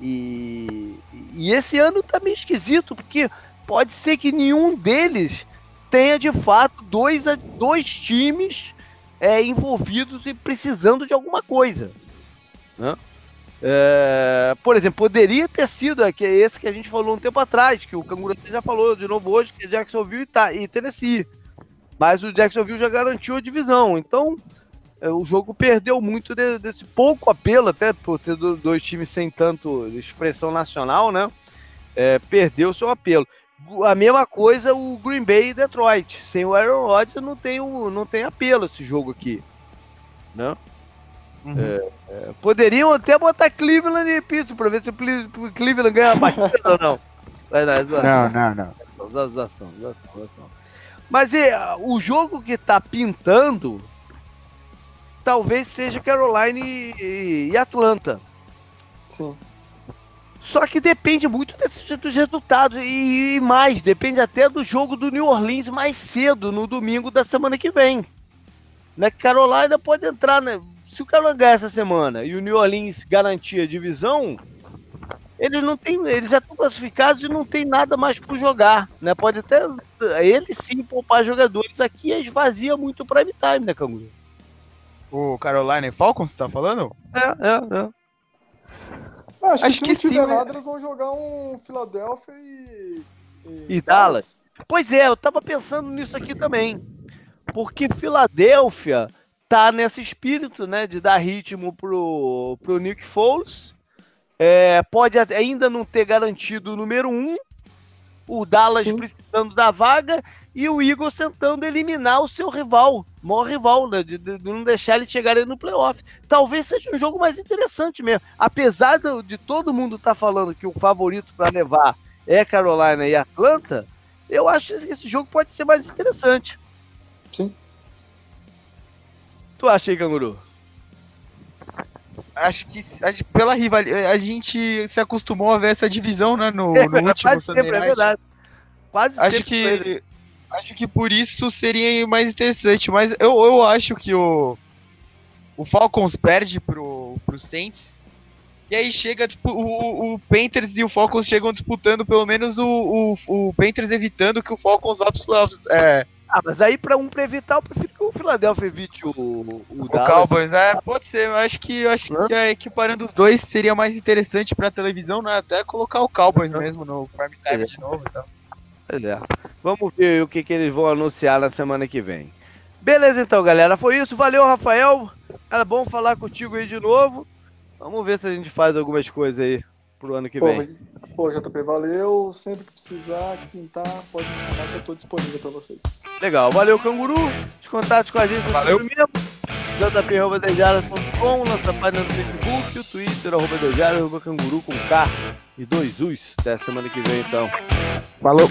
E, e esse ano tá meio esquisito, porque pode ser que nenhum deles tenha de fato dois, dois times é, envolvidos e precisando de alguma coisa. Né? É, por exemplo, poderia ter sido é, que é esse que a gente falou um tempo atrás, que o Canguru já falou de novo hoje, que é Jacksonville e, tá, e Tennessee. Mas o Jacksonville já garantiu a divisão. Então, é, o jogo perdeu muito de, desse pouco apelo, até por ter do, dois times sem tanto expressão nacional, né? É, perdeu seu apelo. A mesma coisa o Green Bay e Detroit. Sem o Aaron Rodgers não tem, o, não tem apelo esse jogo aqui. Né? É, poderiam até botar Cleveland e Pittsburgh pra ver se o Cle- o Cleveland ganha a partida ou não. Dar, Não, não, não. zoação, zoação, zoação. Mas é, o jogo que tá pintando talvez seja Carolina e, e Atlanta. Sim. Só que depende muito desses, dos resultados e, e mais, depende até do jogo do New Orleans mais cedo, no domingo da semana que vem. Né? Carolina pode entrar, né? Se o Carolina ganhar essa semana e o New Orleans garantir a divisão, eles não têm, eles já estão classificados e não tem nada mais por jogar, né? Pode até ele sim poupar jogadores aqui esvazia muito o prime time, né, Canguru? O Carolina e Falcons, você tá falando? É, é, é. Acho, Acho que se que não tiver sim, mas- nada, eles vão jogar um Philadelphia e. E Dallas. Pois é, eu tava pensando nisso aqui também. Porque Filadélfia tá nesse espírito, né, de dar ritmo pro, pro Nick Foles. É, pode ainda não ter garantido o número um. O Dallas Sim. precisando da vaga e o Eagles tentando eliminar o seu rival, maior rival, né, de, de não deixar ele chegar no playoff. Talvez seja um jogo mais interessante mesmo. Apesar do- de todo mundo estar falando que o favorito para levar é Carolina e Atlanta, eu acho que esse jogo pode ser mais interessante. Sim. Tu acha aí, Canguru? Acho que acho pela rivalidade. A gente se acostumou a ver essa divisão, né? No, (laughs) no último Quase Sunday sempre, é Night. verdade. Quase Acho sempre foi que. Acho que por isso seria mais interessante. Mas eu, eu acho que o. o Falcons perde pro, pro Saints. E aí chega o- o Panthers e o Falcons chegam disputando pelo menos o, o, o Panthers evitando que o Falcons vá pros playoffs. É, Ah, mas aí pra um pra evitar, eu prefiro que o Philadelphia evite o, o, o Dallas. Cowboys, é, pode ser, eu acho que eu acho Hã? que é, equiparando os dois seria mais interessante pra televisão, né? Até colocar o Cowboys Hã? mesmo no prime time É. de novo e tal. Pois é. Vamos ver o que, que eles vão anunciar na semana que vem. Beleza então, galera. Foi isso. Valeu, Rafael. Era bom falar contigo aí de novo. Vamos ver se a gente faz algumas coisas aí pro ano que Pô, vem. pô, JP, valeu. Sempre que precisar, que pintar, pode me chamar que eu tô disponível pra vocês. Legal. Valeu, Canguru. Os contatos com a gente Valeu. mesmo. jp.dejadas.com, nossa página no Facebook, o Twitter, arroba dejadas, arroba canguru com K e dois U's. Até semana que vem, então. Falou!